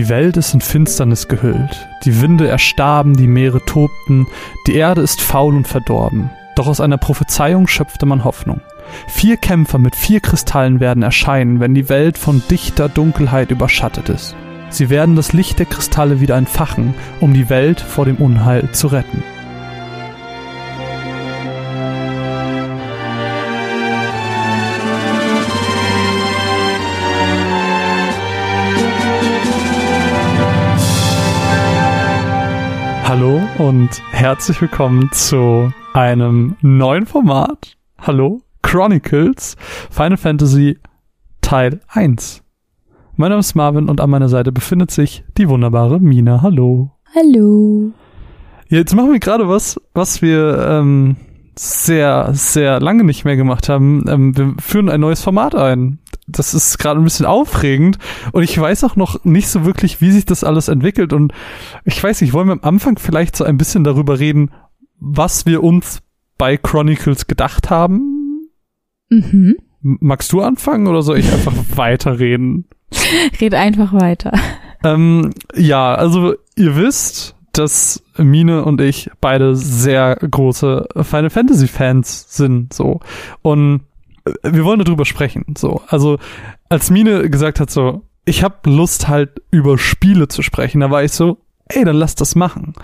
Die Welt ist in Finsternis gehüllt, die Winde erstarben, die Meere tobten, die Erde ist faul und verdorben. Doch aus einer Prophezeiung schöpfte man Hoffnung. Vier Kämpfer mit vier Kristallen werden erscheinen, wenn die Welt von dichter Dunkelheit überschattet ist. Sie werden das Licht der Kristalle wieder entfachen, um die Welt vor dem Unheil zu retten. Und herzlich willkommen zu einem neuen Format. Hallo, Chronicles Final Fantasy Teil 1. Mein Name ist Marvin und an meiner Seite befindet sich die wunderbare Mina. Hallo. Hallo. Jetzt machen wir gerade was, was wir ähm, sehr, sehr lange nicht mehr gemacht haben. Ähm, wir führen ein neues Format ein. Das ist gerade ein bisschen aufregend und ich weiß auch noch nicht so wirklich, wie sich das alles entwickelt und ich weiß nicht, wollen wir am Anfang vielleicht so ein bisschen darüber reden, was wir uns bei Chronicles gedacht haben? Mhm. Magst du anfangen oder soll ich einfach weiterreden? Red einfach weiter. Ähm, ja, also ihr wisst, dass Mine und ich beide sehr große Final Fantasy Fans sind, so. Und wir wollen darüber sprechen, so. Also, als Mine gesagt hat, so, ich habe Lust halt über Spiele zu sprechen, da war ich so, ey, dann lass das machen.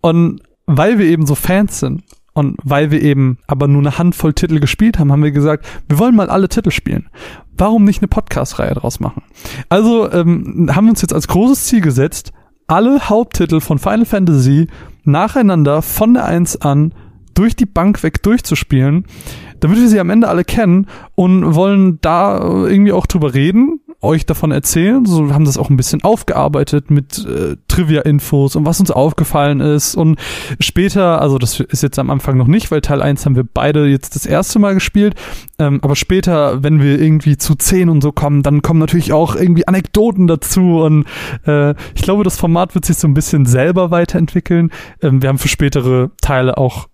Und weil wir eben so Fans sind und weil wir eben aber nur eine Handvoll Titel gespielt haben, haben wir gesagt, wir wollen mal alle Titel spielen. Warum nicht eine Podcast-Reihe draus machen? Also ähm, haben wir uns jetzt als großes Ziel gesetzt, alle Haupttitel von Final Fantasy nacheinander von der 1 an durch die Bank weg durchzuspielen, damit wir sie am Ende alle kennen und wollen da irgendwie auch drüber reden, euch davon erzählen. So haben das auch ein bisschen aufgearbeitet mit äh, Trivia-Infos und was uns aufgefallen ist. Und später, also das ist jetzt am Anfang noch nicht, weil Teil 1 haben wir beide jetzt das erste Mal gespielt. Ähm, aber später, wenn wir irgendwie zu 10 und so kommen, dann kommen natürlich auch irgendwie Anekdoten dazu. Und äh, ich glaube, das Format wird sich so ein bisschen selber weiterentwickeln. Ähm, wir haben für spätere Teile auch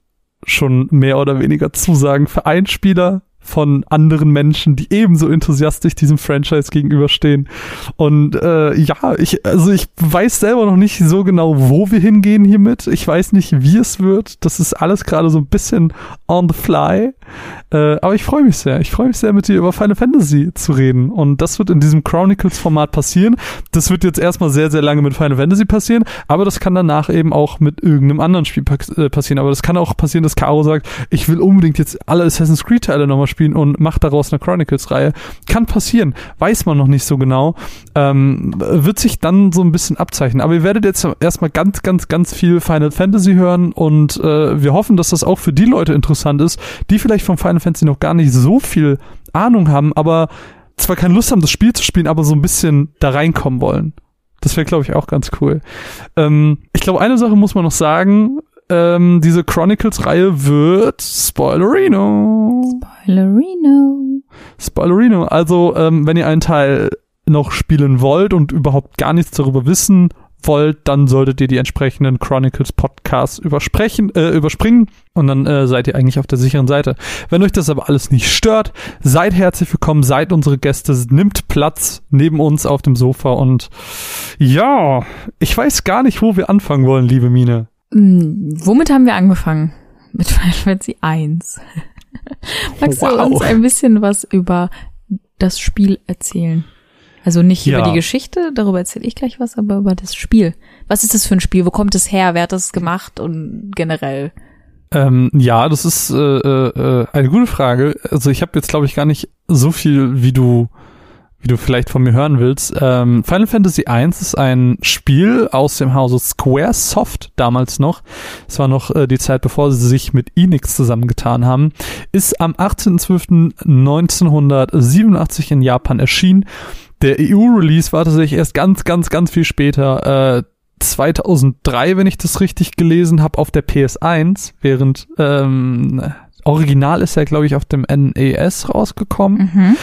schon mehr oder weniger Zusagen für Einspieler von anderen Menschen, die ebenso enthusiastisch diesem Franchise gegenüberstehen. Und äh, ja, ich, also ich weiß selber noch nicht so genau, wo wir hingehen hiermit. Ich weiß nicht, wie es wird. Das ist alles gerade so ein bisschen on the fly. Äh, aber ich freue mich sehr. Ich freue mich sehr, mit dir über Final Fantasy zu reden. Und das wird in diesem Chronicles-Format passieren. Das wird jetzt erstmal sehr, sehr lange mit Final Fantasy passieren, aber das kann danach eben auch mit irgendeinem anderen Spiel äh, passieren. Aber das kann auch passieren, dass Caro sagt, ich will unbedingt jetzt alle Assassin's Creed-Teile nochmal spielen spielen und macht daraus eine Chronicles-Reihe. Kann passieren, weiß man noch nicht so genau. Ähm, wird sich dann so ein bisschen abzeichnen. Aber ihr werdet jetzt erstmal ganz, ganz, ganz viel Final Fantasy hören und äh, wir hoffen, dass das auch für die Leute interessant ist, die vielleicht von Final Fantasy noch gar nicht so viel Ahnung haben, aber zwar keine Lust haben, das Spiel zu spielen, aber so ein bisschen da reinkommen wollen. Das wäre, glaube ich, auch ganz cool. Ähm, ich glaube, eine Sache muss man noch sagen ähm, diese Chronicles-Reihe wird Spoilerino. Spoilerino. Spoilerino. Also, ähm, wenn ihr einen Teil noch spielen wollt und überhaupt gar nichts darüber wissen wollt, dann solltet ihr die entsprechenden Chronicles Podcasts übersprechen, äh, überspringen und dann äh, seid ihr eigentlich auf der sicheren Seite. Wenn euch das aber alles nicht stört, seid herzlich willkommen, seid unsere Gäste, nimmt Platz neben uns auf dem Sofa und ja, ich weiß gar nicht, wo wir anfangen wollen, liebe Mine. Hm, womit haben wir angefangen? Mit Final Fantasy 1. Magst wow. du uns ein bisschen was über das Spiel erzählen? Also nicht ja. über die Geschichte, darüber erzähle ich gleich was, aber über das Spiel. Was ist das für ein Spiel? Wo kommt es her? Wer hat das gemacht und generell? Ähm, ja, das ist äh, äh, eine gute Frage. Also ich habe jetzt, glaube ich, gar nicht so viel, wie du wie du vielleicht von mir hören willst. Ähm, Final Fantasy I ist ein Spiel aus dem Hause Squaresoft damals noch. Es war noch äh, die Zeit, bevor sie sich mit Enix zusammengetan haben. Ist am 18.12.1987 in Japan erschienen. Der EU-Release war tatsächlich erst ganz, ganz, ganz viel später. Äh, 2003, wenn ich das richtig gelesen habe, auf der PS1, während ähm, Original ist ja, glaube ich, auf dem NES rausgekommen. Mhm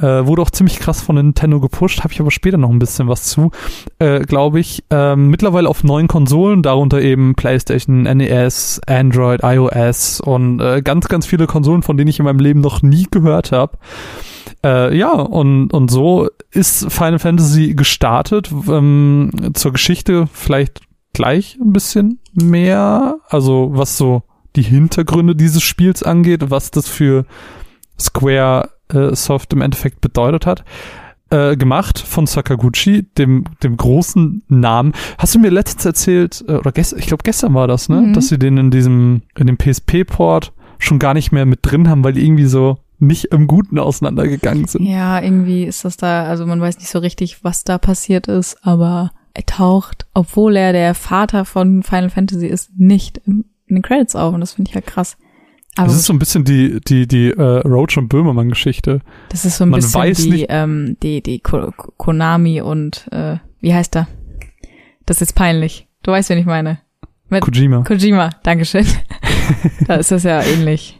äh, wurde auch ziemlich krass von Nintendo gepusht, habe ich aber später noch ein bisschen was zu, äh, glaube ich. Ähm, mittlerweile auf neuen Konsolen, darunter eben PlayStation, NES, Android, iOS und äh, ganz, ganz viele Konsolen, von denen ich in meinem Leben noch nie gehört habe. Äh, ja, und, und so ist Final Fantasy gestartet. Ähm, zur Geschichte vielleicht gleich ein bisschen mehr. Also was so die Hintergründe dieses Spiels angeht, was das für Square äh, Soft im Endeffekt bedeutet hat. Äh, gemacht von Sakaguchi, dem, dem großen Namen. Hast du mir letztens erzählt, äh, oder gestern, ich glaube gestern war das, ne? Mhm. Dass sie den in diesem, in dem PSP-Port schon gar nicht mehr mit drin haben, weil die irgendwie so nicht im Guten auseinandergegangen sind. Ja, irgendwie ist das da, also man weiß nicht so richtig, was da passiert ist, aber er taucht, obwohl er der Vater von Final Fantasy ist, nicht in den Credits auf und das finde ich ja krass. Aber das ist so ein bisschen die, die, die äh, Roach und Böhmermann-Geschichte. Das ist so ein Man bisschen die, nicht, ähm, die, die Ko Konami und äh, wie heißt er? Das ist jetzt peinlich. Du weißt, wen ich meine. Mit Kojima. Kojima, Dankeschön. da ist das ja ähnlich.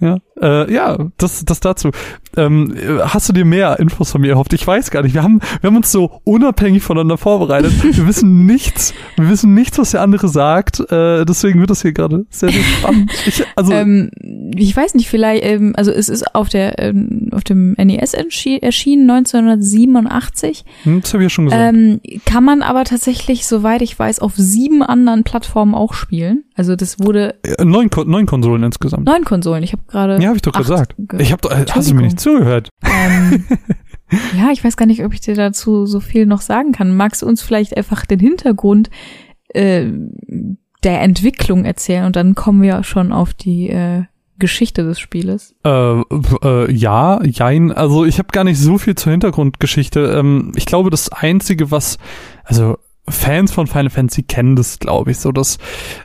Ja, äh, ja, das, das dazu. Ähm, hast du dir mehr Infos von mir erhofft? Ich weiß gar nicht. Wir haben, wir haben uns so unabhängig voneinander vorbereitet. Wir wissen nichts, wir wissen nichts, was der andere sagt. Äh, deswegen wird das hier gerade sehr, sehr spannend. Ich, also, ähm, ich weiß nicht, vielleicht, ähm, also es ist auf der, ähm, auf dem NES erschienen 1987. Hm, das habe ich ja schon gesagt. Ähm, kann man aber tatsächlich, soweit ich weiß, auf sieben anderen Plattformen auch spielen. Also das wurde äh, neun, neun Konsolen insgesabb. Neun Konsolen. Ich habe gerade. Ja, habe ich doch gesagt. Ge ich habe doch. Hast du mir nicht zugehört? Ähm, ja, ich weiß gar nicht, ob ich dir dazu so viel noch sagen kann. Magst du uns vielleicht einfach den Hintergrund äh, der Entwicklung erzählen und dann kommen wir schon auf die äh, Geschichte des Spieles? Äh, äh, ja, jein. Also ich habe gar nicht so viel zur Hintergrundgeschichte. Ähm, ich glaube, das Einzige, was, also Fans von Final Fantasy kennen das, glaube ich, so dass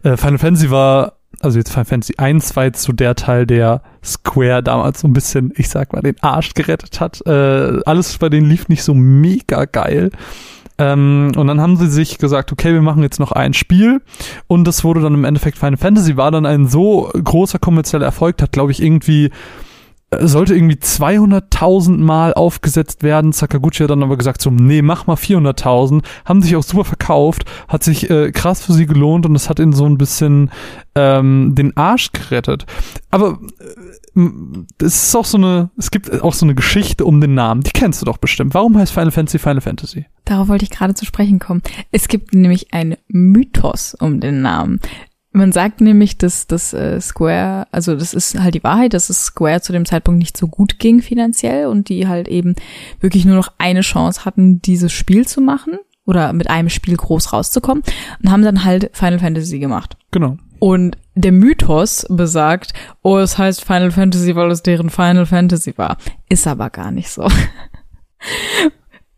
äh, Final Fantasy war also jetzt Final Fantasy 1 war jetzt so der Teil, der Square damals so ein bisschen, ich sag mal, den Arsch gerettet hat. Äh, alles bei denen lief nicht so mega geil. Ähm, und dann haben sie sich gesagt, okay, wir machen jetzt noch ein Spiel. Und das wurde dann im Endeffekt Final Fantasy, war dann ein so großer kommerzieller Erfolg, hat, glaube ich, irgendwie sollte irgendwie 200.000 Mal aufgesetzt werden. Sakaguchi hat dann aber gesagt so, nee, mach mal 400.000. Haben sich auch super verkauft, hat sich äh, krass für sie gelohnt und es hat ihnen so ein bisschen ähm, den Arsch gerettet. Aber äh, es ist auch so eine, es gibt auch so eine Geschichte um den Namen. Die kennst du doch bestimmt. Warum heißt Final Fantasy Final Fantasy? Darauf wollte ich gerade zu sprechen kommen. Es gibt nämlich einen Mythos um den Namen. Man sagt nämlich, dass das äh, Square, also das ist halt die Wahrheit, dass es Square zu dem Zeitpunkt nicht so gut ging finanziell und die halt eben wirklich nur noch eine Chance hatten, dieses Spiel zu machen oder mit einem Spiel groß rauszukommen und haben dann halt Final Fantasy gemacht. Genau. Und der Mythos besagt, oh, es heißt Final Fantasy, weil es deren Final Fantasy war. Ist aber gar nicht so.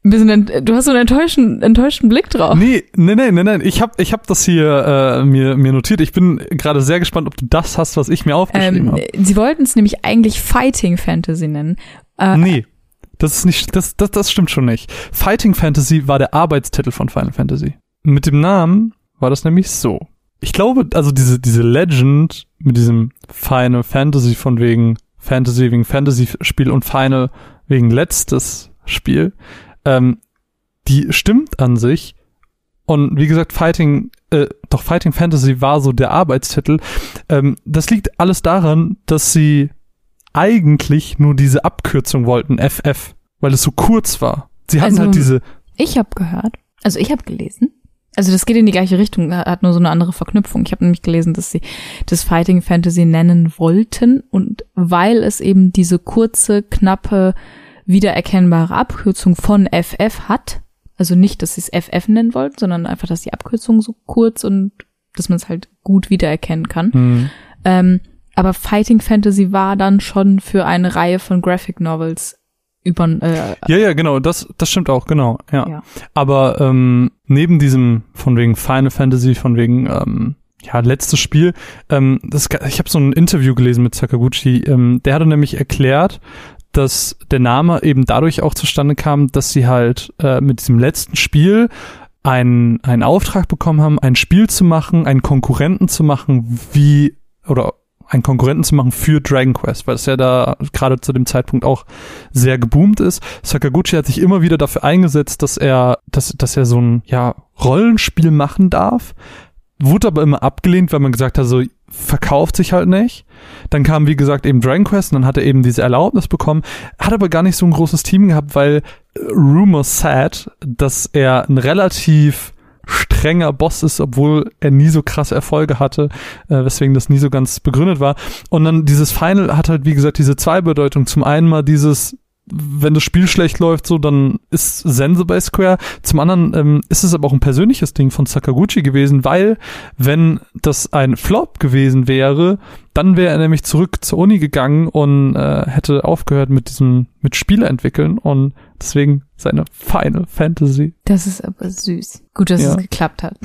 Ein bisschen, du hast so einen enttäuschten, enttäuschten Blick drauf. Nee, nee, nee, nee, nee. Ich habe ich hab das hier äh, mir, mir notiert. Ich bin gerade sehr gespannt, ob du das hast, was ich mir aufgeschrieben ähm, habe. Sie wollten es nämlich eigentlich Fighting Fantasy nennen. Äh, nee. Das ist nicht, das, das, das stimmt schon nicht. Fighting Fantasy war der Arbeitstitel von Final Fantasy. Mit dem Namen war das nämlich so. Ich glaube, also diese, diese Legend mit diesem Final Fantasy von wegen Fantasy wegen Fantasy-Spiel und Final wegen letztes Spiel, ähm, die stimmt an sich. Und wie gesagt, Fighting, äh, doch Fighting Fantasy war so der Arbeitstitel. Ähm, das liegt alles daran, dass sie eigentlich nur diese Abkürzung wollten, FF, weil es so kurz war. Sie hatten halt also, halt diese. Ich habe gehört, also ich habe gelesen. Also das geht in die gleiche Richtung, hat nur so eine andere Verknüpfung. Ich habe nämlich gelesen, dass sie das Fighting Fantasy nennen wollten und weil es eben diese kurze, knappe wiedererkennbare Abkürzung von FF hat. Also nicht, dass sie es FF nennen wollten, sondern einfach, dass die Abkürzung so kurz und dass man es halt gut wiedererkennen kann. Mhm. Ähm, aber Fighting Fantasy war dann schon für eine Reihe von Graphic Novels über. Äh, ja, ja, genau, das, das stimmt auch, genau, ja. ja. Aber ähm, neben diesem von wegen Final Fantasy, von wegen ähm, ja, letztes Spiel. Ähm, das, ich habe so ein Interview gelesen mit Sakaguchi. Ähm, der hatte nämlich erklärt, dass der Name eben dadurch auch zustande kam, dass sie halt äh, mit diesem letzten Spiel einen, einen Auftrag bekommen haben, ein Spiel zu machen, einen Konkurrenten zu machen, wie oder einen Konkurrenten zu machen für Dragon Quest, weil es ja da gerade zu dem Zeitpunkt auch sehr geboomt ist. Sakaguchi hat sich immer wieder dafür eingesetzt, dass er, dass, dass er so ein, ja, Rollenspiel machen darf. Wurde aber immer abgelehnt, weil man gesagt hat, so, verkauft sich halt nicht. Dann kam, wie gesagt, eben Dragon Quest und dann hat er eben diese Erlaubnis bekommen. Hat aber gar nicht so ein großes Team gehabt, weil Rumor said, dass er ein relativ strenger Boss ist, obwohl er nie so krasse Erfolge hatte, äh, weswegen das nie so ganz begründet war. Und dann dieses Final hat halt, wie gesagt, diese zwei Bedeutungen. Zum einen mal dieses, wenn das Spiel schlecht läuft, so, dann ist Sense bei Square. Zum anderen ähm, ist es aber auch ein persönliches Ding von Sakaguchi gewesen, weil wenn das ein Flop gewesen wäre, dann wäre er nämlich zurück zur Uni gegangen und äh, hätte aufgehört mit diesem, mit Spiele entwickeln und deswegen seine Final Fantasy. Das ist aber süß. Gut, dass ja. es geklappt hat.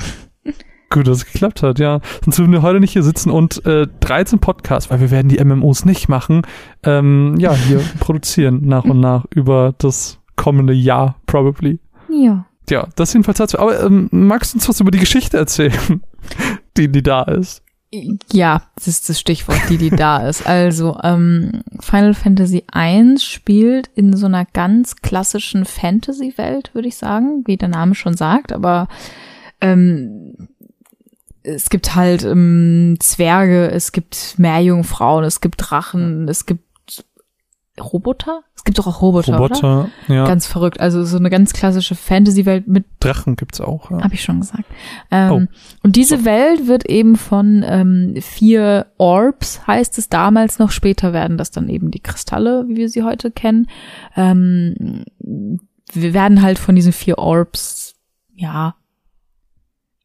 Gut, dass es geklappt hat, ja. Sonst würden wir heute nicht hier sitzen und äh, 13 Podcasts, weil wir werden die MMOs nicht machen, ähm, ja, hier produzieren nach und nach über das kommende Jahr, probably. Ja. Ja, das jedenfalls dazu. Aber ähm, magst du uns was über die Geschichte erzählen, die, die da ist? Ja, das ist das Stichwort, die, die da ist. Also, ähm, Final Fantasy I spielt in so einer ganz klassischen Fantasy-Welt, würde ich sagen, wie der Name schon sagt, aber ähm, es gibt halt ähm, Zwerge, es gibt Meerjungfrauen, es gibt Drachen, es gibt Roboter? Es gibt doch auch Roboter, Roboter, oder? ja. Ganz verrückt. Also so eine ganz klassische Fantasy-Welt mit Drachen gibt's auch. Ja. Habe ich schon gesagt. Ähm, oh. Und diese so. Welt wird eben von ähm, vier Orbs, heißt es damals noch. Später werden das dann eben die Kristalle, wie wir sie heute kennen. Ähm, wir werden halt von diesen vier Orbs, ja,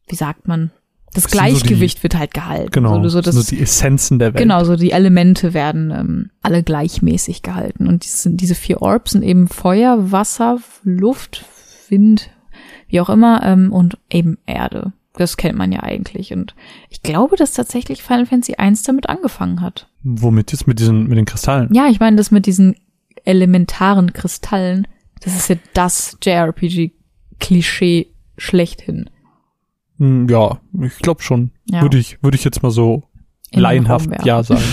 wie sagt man, das, Gleichgewicht so die, wird halt gehalten. Genau, so, so, das, so die Essenzen der Welt. Genau, so die Elemente werden ähm, alle gleichmäßig gehalten. Und diese, diese vier Orbs sind eben Feuer, Wasser, Luft, Wind, wie auch immer, ähm, und eben Erde. Das kennt man ja eigentlich. Und ich glaube, dass tatsächlich Final Fantasy 1 damit angefangen hat. Womit jetzt? Mit diesen, mit den Kristallen? Ja, ich meine, das mit diesen elementaren Kristallen, das ist ja das JRPG-Klischee schlechthin. Hm, ja, ich glaube schon. Ja. Würde ich, würde ich jetzt mal so In laienhaft ja sagen.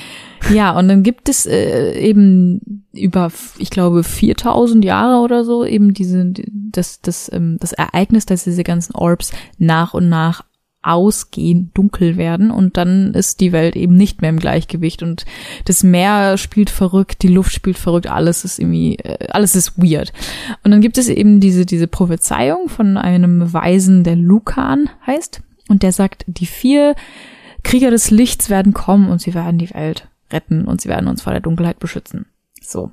ja, und dann gibt es äh, eben über, ich glaube, 4000 Jahre oder so eben diese, das, das, ähm, das Ereignis, dass diese ganzen Orbs nach und nach ausgehen, dunkel werden und dann ist die Welt eben nicht mehr im Gleichgewicht und das Meer spielt verrückt, die Luft spielt verrückt, alles ist irgendwie, äh, alles ist weird. Und dann gibt es eben diese, diese Prophezeiung von einem Weisen, der Lukan heißt und der sagt, die vier Krieger des Lichts werden kommen und sie werden die Welt retten und sie werden uns vor der Dunkelheit beschützen. So.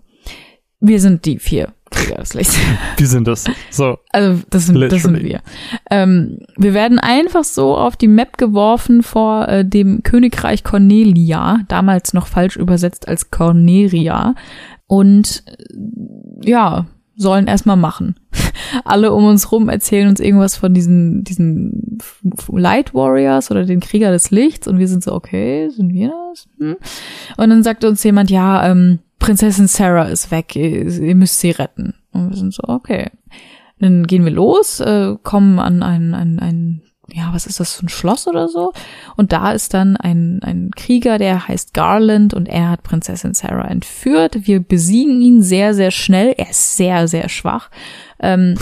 Wir sind die vier Krieger des Lichts. Wir sind das. So. Also das sind, das sind wir. Ähm, wir werden einfach so auf die Map geworfen vor äh, dem Königreich Cornelia, damals noch falsch übersetzt als Corneria. Und äh, ja, sollen erstmal machen. Alle um uns rum erzählen uns irgendwas von diesen, diesen Light Warriors oder den Krieger des Lichts und wir sind so, okay, sind wir das? Hm? Und dann sagt uns jemand, ja, ähm, Prinzessin Sarah ist weg, ihr, ihr müsst sie retten. Und wir sind so, okay. Dann gehen wir los, äh, kommen an ein, ein, ein, ja, was ist das, so ein Schloss oder so? Und da ist dann ein, ein Krieger, der heißt Garland und er hat Prinzessin Sarah entführt. Wir besiegen ihn sehr, sehr schnell. Er ist sehr, sehr schwach. Ähm,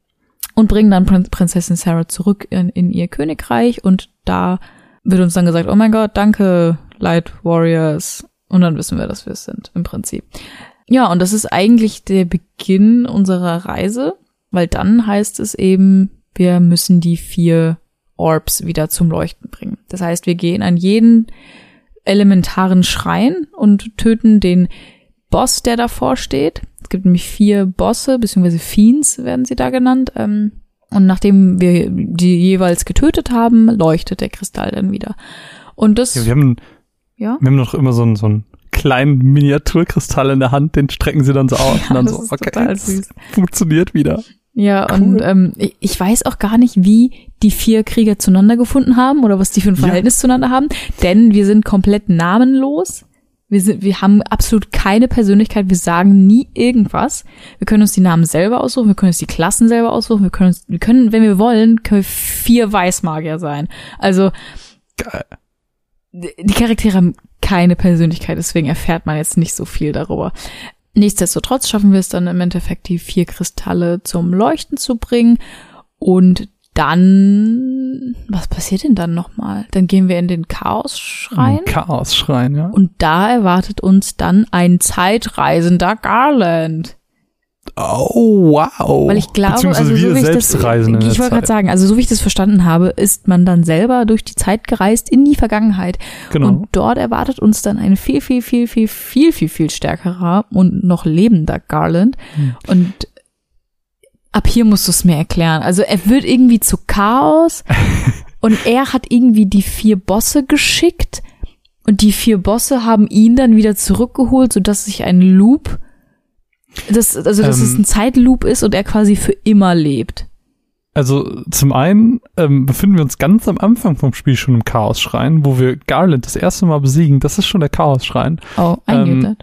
und bringen dann Prinzessin Sarah zurück in, in ihr Königreich und da wird uns dann gesagt, oh mein Gott, danke, Light Warriors. Und dann wissen wir, dass wir es sind, im Prinzip. Ja, und das ist eigentlich der Beginn unserer Reise, weil dann heißt es eben, wir müssen die vier Orbs wieder zum Leuchten bringen. Das heißt, wir gehen an jeden elementaren Schrein und töten den Boss, der davor steht. Es gibt nämlich vier Bosse, beziehungsweise Fiends werden sie da genannt. Ähm, und nachdem wir die jeweils getötet haben, leuchtet der Kristall dann wieder. Und das. Ja, wir haben ja? Wir haben doch immer so einen, so einen kleinen Miniaturkristall in der Hand, den strecken sie dann so aus ja, und dann so, okay, funktioniert wieder. Ja, cool. und ähm, ich weiß auch gar nicht, wie die vier Krieger zueinander gefunden haben oder was die für ein Verhältnis ja. zueinander haben, denn wir sind komplett namenlos. Wir, sind, wir haben absolut keine Persönlichkeit, wir sagen nie irgendwas. Wir können uns die Namen selber aussuchen, wir können uns die Klassen selber aussuchen, wir können uns, wir können, wenn wir wollen, können wir vier Weißmagier sein. Also Geil die Charaktere haben keine Persönlichkeit, deswegen erfährt man jetzt nicht so viel darüber. Nichtsdestotrotz schaffen wir es dann im Endeffekt, die vier Kristalle zum Leuchten zu bringen. Und dann, was passiert denn dann nochmal? Dann gehen wir in den Chaos-Schrein. Chaos-Schrein, ja. Und da erwartet uns dann ein zeitreisender Garland. Oh, wow. Weil ich glaube, Beziehungsweise also so wir wie ich selbst das, reisen ich der wollte gerade sagen, also so wie ich das verstanden habe, ist man dann selber durch die Zeit gereist in die Vergangenheit. Genau. Und dort erwartet uns dann ein viel, viel, viel, viel, viel, viel, viel stärkerer und noch lebender Garland. Hm. Und ab hier musst du es mir erklären. Also er wird irgendwie zu Chaos und er hat irgendwie die vier Bosse geschickt und die vier Bosse haben ihn dann wieder zurückgeholt, sodass sich ein Loop, das, also dass Ähm. es ein Zeitloop ist und er quasi für immer lebt. Also zum einen ähm, befinden wir uns ganz am Anfang vom Spiel schon im Chaos-Schrein, wo wir Garland das erste Mal besiegen. Das ist schon der Chaos-Schrein. Oh, I Ähm.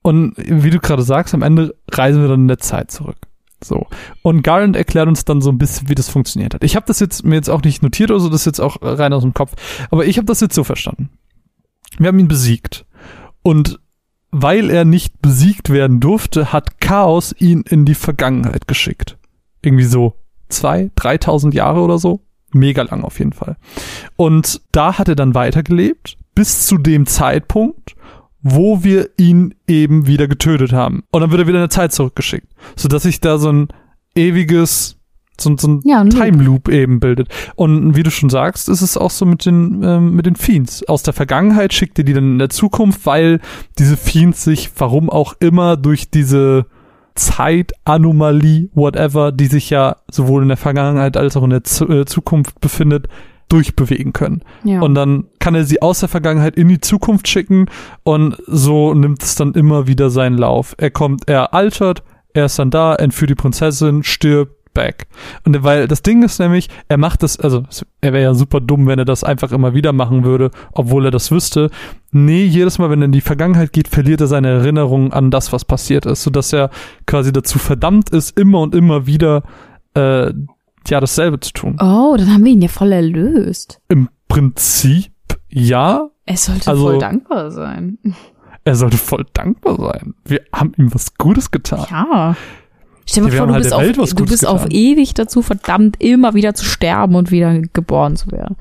Und wie du gerade sagst, am Ende reisen wir dann in der Zeit zurück. So. Und Garland erklärt uns dann so ein bisschen, wie das funktioniert hat. Ich habe das jetzt mir jetzt auch nicht notiert oder so, das ist jetzt auch rein aus dem Kopf. Aber ich habe das jetzt so verstanden. Wir haben ihn besiegt. Und weil er nicht besiegt werden durfte, hat Chaos ihn in die Vergangenheit geschickt. Irgendwie so zwei, dreitausend Jahre oder so. Mega lang auf jeden Fall. Und da hat er dann weitergelebt, bis zu dem Zeitpunkt, wo wir ihn eben wieder getötet haben. Und dann wird er wieder in der Zeit zurückgeschickt. Sodass sich da so ein ewiges, so, so ein Ja. Time Loop eben bildet. Und wie du schon sagst, ist es auch so mit den, ähm, mit den Fiends. Aus der Vergangenheit schickt er die dann in der Zukunft, weil diese Fiends sich, warum auch immer, durch diese Zeitanomalie, whatever, die sich ja sowohl in der Vergangenheit als auch in der Zu äh, Zukunft befindet, durchbewegen können. Ja. Und dann kann er sie aus der Vergangenheit in die Zukunft schicken und so nimmt es dann immer wieder seinen Lauf. Er kommt, er altert, er ist dann da, entführt die Prinzessin, stirbt, back. Und weil das Ding ist nämlich, er macht das, also er wäre ja super dumm, wenn er das einfach immer wieder machen würde, obwohl er das wüsste. Nee, jedes Mal, wenn er in die Vergangenheit geht, verliert er seine Erinnerung an das, was passiert ist, sodass er quasi dazu verdammt ist, immer und immer wieder äh, ja dasselbe zu tun. oh, dann haben wir ihn ja voll erlöst. Im Prinzip ja, Er sollte Also- voll dankbar sein. Er sollte voll dankbar sein. Wir haben ihm was Gutes getan. Ja. Stell dir vor, du halt bist, auf, du bist auf getan. ewig dazu verdammt, immer wieder zu sterben und wieder geboren zu werden.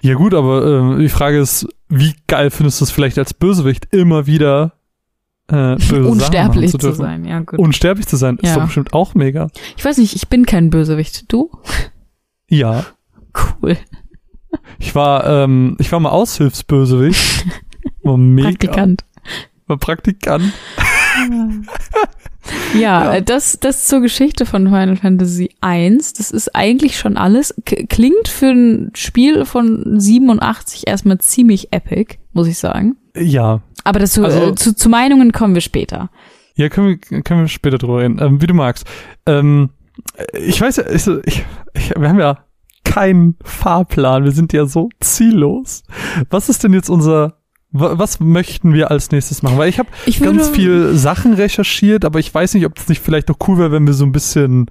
Ja gut, aber äh, die Frage ist, wie geil findest du es vielleicht als Bösewicht immer wieder äh, Unsterblich zu, zu, sein, ja gut. Unsterblich zu sein, ist Ja. doch bestimmt auch mega. ich weiß nicht, ich bin kein Bösewicht. Du? Ja, Cool. ich war, ähm, ich war mal Aushilfsbösewicht. War mega. Praktikant. War Praktikant. Ja, Ja. äh, das, das zur Geschichte von Final Fantasy 1. Das ist eigentlich schon alles. K klingt für ein Spiel von 87 erstmal ziemlich epic, muss ich sagen. Ja. Aber dazu, Also- äh, zu, zu Meinungen kommen wir später. Ja, können wir, können wir später drüber reden, ähm, wie du magst. Ähm, ich weiß ja, ich, ich, wir haben ja keinen Fahrplan, wir sind ja so ziellos. Was ist denn jetzt unser, was möchten wir als nächstes machen? Weil ich habe ganz viel Sachen recherchiert, aber ich weiß nicht, ob es nicht vielleicht noch cool wäre, wenn wir so ein bisschen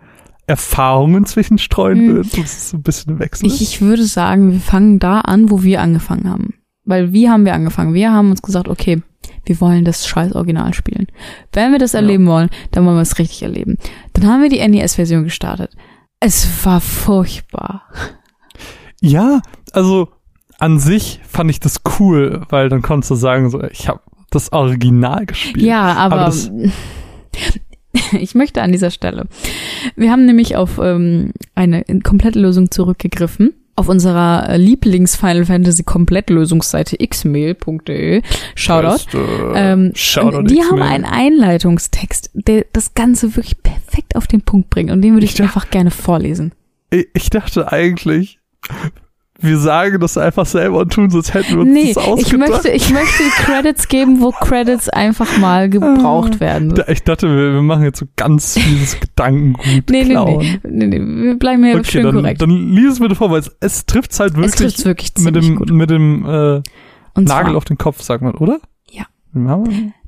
Erfahrungen zwischenstreuen Hm. würden, so ein bisschen wechselt. Ich, ich würde sagen, wir fangen da an, wo wir angefangen haben. Weil wie haben wir angefangen? Wir haben uns gesagt, okay, wir wollen das scheiß Original spielen. Wenn wir das Ja. erleben wollen, dann wollen wir es richtig erleben. Dann haben wir die NES-Version gestartet. Es war furchtbar. Ja, also an sich fand ich das cool, weil dann konntest du sagen, so, ich habe das Original gespielt. Ja, aber, Aber ich möchte an dieser Stelle. Wir haben nämlich auf ähm, eine komplette Lösung zurückgegriffen. Auf unserer äh, Lieblings-Final Fantasy Komplettlösungsseite xmail.de. Shoutout. Beste, Ähm, Shoutout die haben einen Einleitungstext, der das Ganze wirklich perfekt auf den Punkt bringt. Und den würde ich, Ich dachte- einfach gerne vorlesen. Ich dachte eigentlich, wir sagen das einfach selber und tun so, als hätten wir uns Nee, das ich ausgedacht. möchte, ich möchte Credits geben, wo Credits einfach mal gebraucht werden. Da- ich dachte, wir, wir machen jetzt so ganz dieses Gedankengut Nee, nee, klauen. nee, nee, nee. Wir bleiben hier Okay, schön dann, korrekt. dann lies es bitte vor, weil es, es trifft halt es wirklich trifft wirklich mit dem, gut. mit dem äh, Nagel auf den Kopf, sagt man, oder? Ja.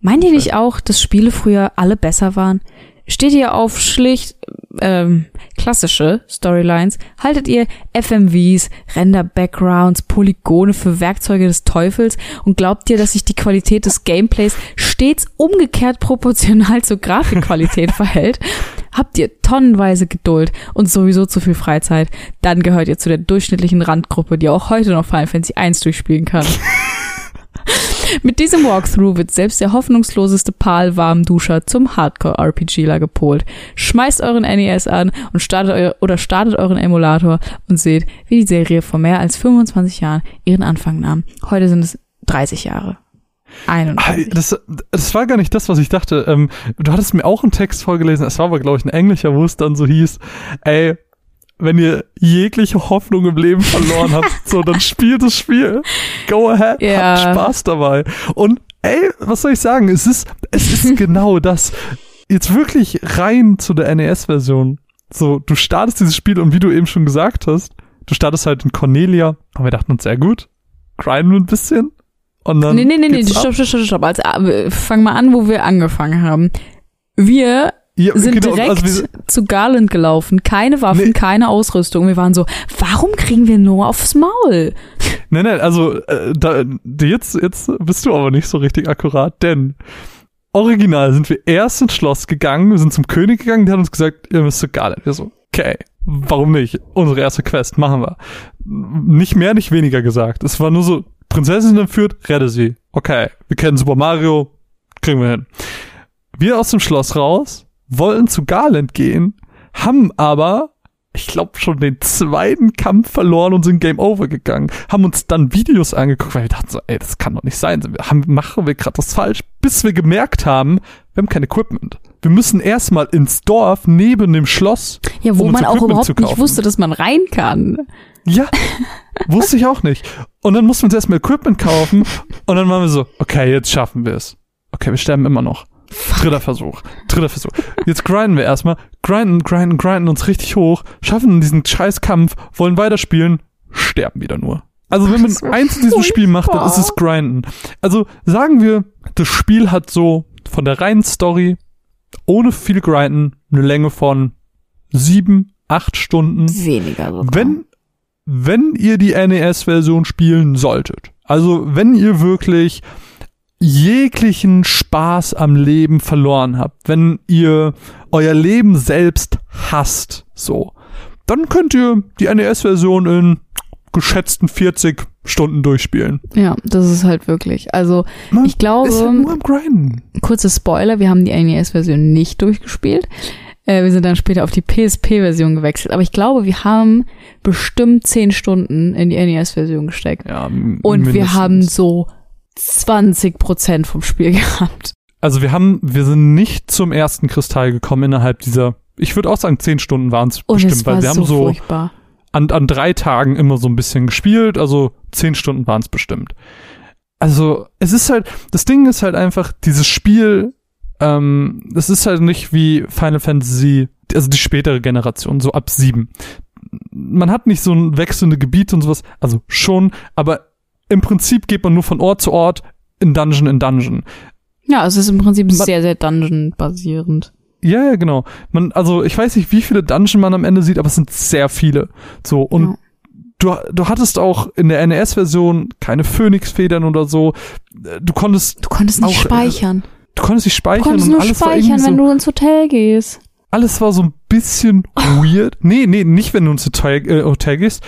Meint ihr nicht auch, dass Spiele früher alle besser waren? Steht ihr auf schlicht ähm, klassische Storylines haltet ihr FMVs, Render-Backgrounds, Polygone für Werkzeuge des Teufels und glaubt ihr, dass sich die Qualität des Gameplays stets umgekehrt proportional zur Grafikqualität verhält? Habt ihr tonnenweise Geduld und sowieso zu viel Freizeit, dann gehört ihr zu der durchschnittlichen Randgruppe, die auch heute noch Final Fantasy 1 durchspielen kann. Mit diesem Walkthrough wird selbst der hoffnungsloseste Pal-Warmduscher zum Hardcore-RPGler gepolt. Schmeißt euren NES an und startet euer, oder startet euren Emulator und seht, wie die Serie vor mehr als 25 Jahren ihren Anfang nahm. Heute sind es 30 Jahre. 31. Das, das war gar nicht das, was ich dachte. Ähm, du hattest mir auch einen Text vorgelesen, es war aber, glaube ich, ein englischer, wo es dann so hieß, ey, wenn ihr jegliche Hoffnung im Leben verloren habt, so, dann spielt das Spiel. Go ahead, ja. habt Spaß dabei. Und ey, was soll ich sagen? Es ist, es ist genau das. Jetzt wirklich rein zu der NES-Version. So, du startest dieses Spiel und wie du eben schon gesagt hast, du startest halt in Cornelia und wir dachten uns, sehr gut, grinden ein bisschen und dann. Nee, nee, nee, nee, stopp, stopp, stopp, stopp. Also, äh, fang mal an, wo wir angefangen haben. Wir ja, sind genau, direkt also zu Garland gelaufen. Keine Waffen, nee. keine Ausrüstung. Wir waren so, warum kriegen wir nur aufs Maul? Nein, nein, also äh, da, jetzt, jetzt bist du aber nicht so richtig akkurat, denn original sind wir erst ins Schloss gegangen, wir sind zum König gegangen, der hat uns gesagt, ihr müsst zu Garland. Wir so, okay, warum nicht? Unsere erste Quest, machen wir. Nicht mehr, nicht weniger gesagt. Es war nur so, Prinzessin entführt, rette sie. Okay, wir kennen Super Mario, kriegen wir hin. Wir aus dem Schloss raus, wollen zu Garland gehen, haben aber, ich glaube, schon den zweiten Kampf verloren und sind Game Over gegangen. Haben uns dann Videos angeguckt, weil wir dachten so, ey, das kann doch nicht sein. Haben, machen wir gerade was falsch? Bis wir gemerkt haben, wir haben kein Equipment. Wir müssen erstmal ins Dorf neben dem Schloss. Ja, wo um man auch überhaupt nicht wusste, dass man rein kann. Ja, wusste ich auch nicht. Und dann mussten wir uns erstmal Equipment kaufen und dann waren wir so, okay, jetzt schaffen wir es. Okay, wir sterben immer noch. Dritter Versuch. Dritter Versuch. Jetzt grinden wir erstmal. Grinden, grinden, grinden uns richtig hoch. Schaffen diesen Scheißkampf, wollen weiterspielen, sterben wieder nur. Also wenn man eins in diesem Spiel macht, dann ist es grinden. Also sagen wir, das Spiel hat so von der reinen Story ohne viel grinden eine Länge von sieben, acht Stunden. Weniger sogar. Wenn, wenn ihr die NES-Version spielen solltet. Also wenn ihr wirklich jeglichen Spaß am Leben verloren habt, wenn ihr euer Leben selbst hasst, so, dann könnt ihr die NES-Version in geschätzten 40 Stunden durchspielen. Ja, das ist halt wirklich. Also, Man ich glaube, ist ja nur am Grinden. kurze Spoiler, wir haben die NES-Version nicht durchgespielt. Äh, wir sind dann später auf die PSP-Version gewechselt. Aber ich glaube, wir haben bestimmt 10 Stunden in die NES-Version gesteckt. Ja, Und mindestens. wir haben so 20 Prozent vom Spiel gehabt. Also wir haben, wir sind nicht zum ersten Kristall gekommen innerhalb dieser, ich würde auch sagen, 10 Stunden waren es bestimmt, weil wir so haben so furchtbar. an, an drei Tagen immer so ein bisschen gespielt, also 10 Stunden waren es bestimmt. Also es ist halt, das Ding ist halt einfach, dieses Spiel, ähm, das ist halt nicht wie Final Fantasy, also die spätere Generation, so ab sieben. Man hat nicht so ein wechselnde Gebiet und sowas, also schon, aber im Prinzip geht man nur von Ort zu Ort in Dungeon in Dungeon. Ja, es ist im Prinzip man, sehr, sehr Dungeon-basierend. Ja, ja, genau. Man, also ich weiß nicht, wie viele Dungeon man am Ende sieht, aber es sind sehr viele. So, und ja. du, du hattest auch in der NES-Version keine Phönix-Federn oder so. Du konntest. Du konntest nicht auch, speichern. Du konntest nicht speichern du konntest nur speichern, wenn so, du ins Hotel gehst. Alles war so ein bisschen weird. Nee, nee, nicht wenn du ins Hotel, äh, Hotel gehst.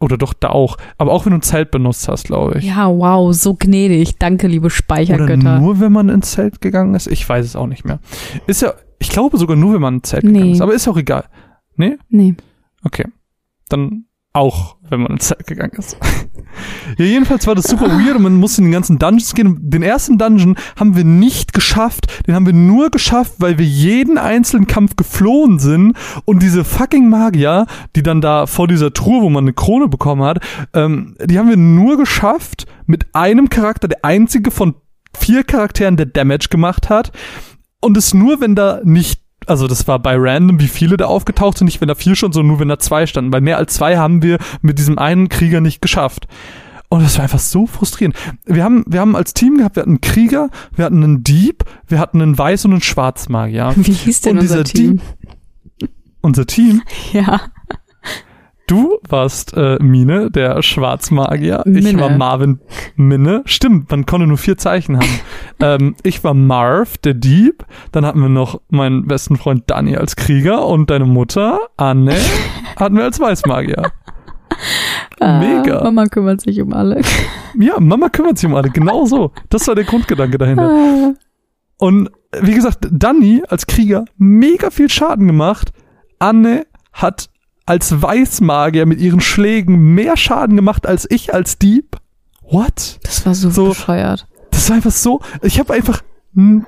Oder doch da auch. Aber auch wenn du ein Zelt benutzt hast, glaube ich. Ja, wow, so gnädig. Danke, liebe Speichergötter. Oder nur wenn man ins Zelt gegangen ist? Ich weiß es auch nicht mehr. Ist ja, ich glaube sogar nur, wenn man ins Zelt nee. gegangen ist. Aber ist auch egal. Nee? Nee. Okay. Dann auch, wenn man ins Zelt gegangen ist. ja, jedenfalls war das super weird und man musste in den ganzen Dungeons gehen. Den ersten Dungeon haben wir nicht geschafft. Den haben wir nur geschafft, weil wir jeden einzelnen Kampf geflohen sind und diese fucking Magier, die dann da vor dieser Truhe, wo man eine Krone bekommen hat, ähm, die haben wir nur geschafft mit einem Charakter, der einzige von vier Charakteren, der Damage gemacht hat. Und es nur, wenn da nicht also das war bei random, wie viele da aufgetaucht sind, nicht wenn da vier schon, sondern nur wenn da zwei standen. Weil mehr als zwei haben wir mit diesem einen Krieger nicht geschafft. Und das war einfach so frustrierend. Wir haben, wir haben als Team gehabt, wir hatten einen Krieger, wir hatten einen Dieb, wir hatten einen Weiß- und einen Schwarzmagier. Wie hieß denn und unser Team? Dieb, unser Team. Ja. Du warst äh, Mine, der Schwarzmagier. Minne. Ich war Marvin Minne. Stimmt, man konnte nur vier Zeichen haben. ähm, ich war Marv, der Dieb. Dann hatten wir noch meinen besten Freund Danny als Krieger und deine Mutter, Anne, hatten wir als Weißmagier. Mega. Ah, Mama kümmert sich um alle. Ja, Mama kümmert sich um alle. Genau so. Das war der Grundgedanke dahinter. Ah. Und wie gesagt, Danny als Krieger mega viel Schaden gemacht. Anne hat als Weißmagier mit ihren Schlägen mehr Schaden gemacht als ich als Dieb. What? Das war so, So- bescheuert. Das war einfach so. Ich habe einfach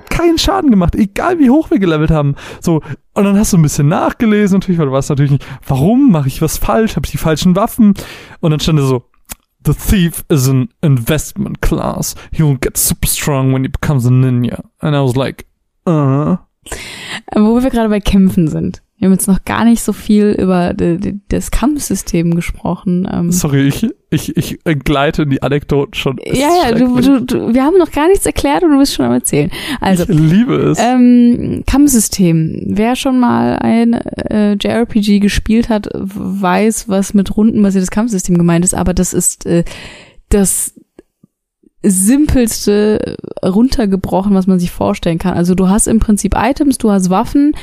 keinen Schaden gemacht, egal wie hoch wir gelevelt haben. So, und dann hast du ein bisschen nachgelesen, natürlich, weil du weißt natürlich nicht, warum mache ich was falsch, habe ich die falschen Waffen? Und dann stand da so, The thief is an investment class. He will get super strong when he becomes a ninja. And I was like, uh. Wo wir gerade bei Kämpfen sind. Wir haben jetzt noch gar nicht so viel über das Kampfsystem gesprochen. Ähm, Sorry, ich, ich, ich gleite in die Anekdoten schon. Ja, ja, du, du, du, wir haben noch gar nichts erklärt und du bist schon am Erzählen. Also, ich liebe es. ähm, Kampfsystem. Wer schon mal ein äh, JRPG gespielt hat, weiß, was mit rundenbasiertes Kampfsystem gemeint ist, aber das ist äh, das simpelste runtergebrochen, was man sich vorstellen kann. Also du hast im Prinzip Items, du hast Waffen,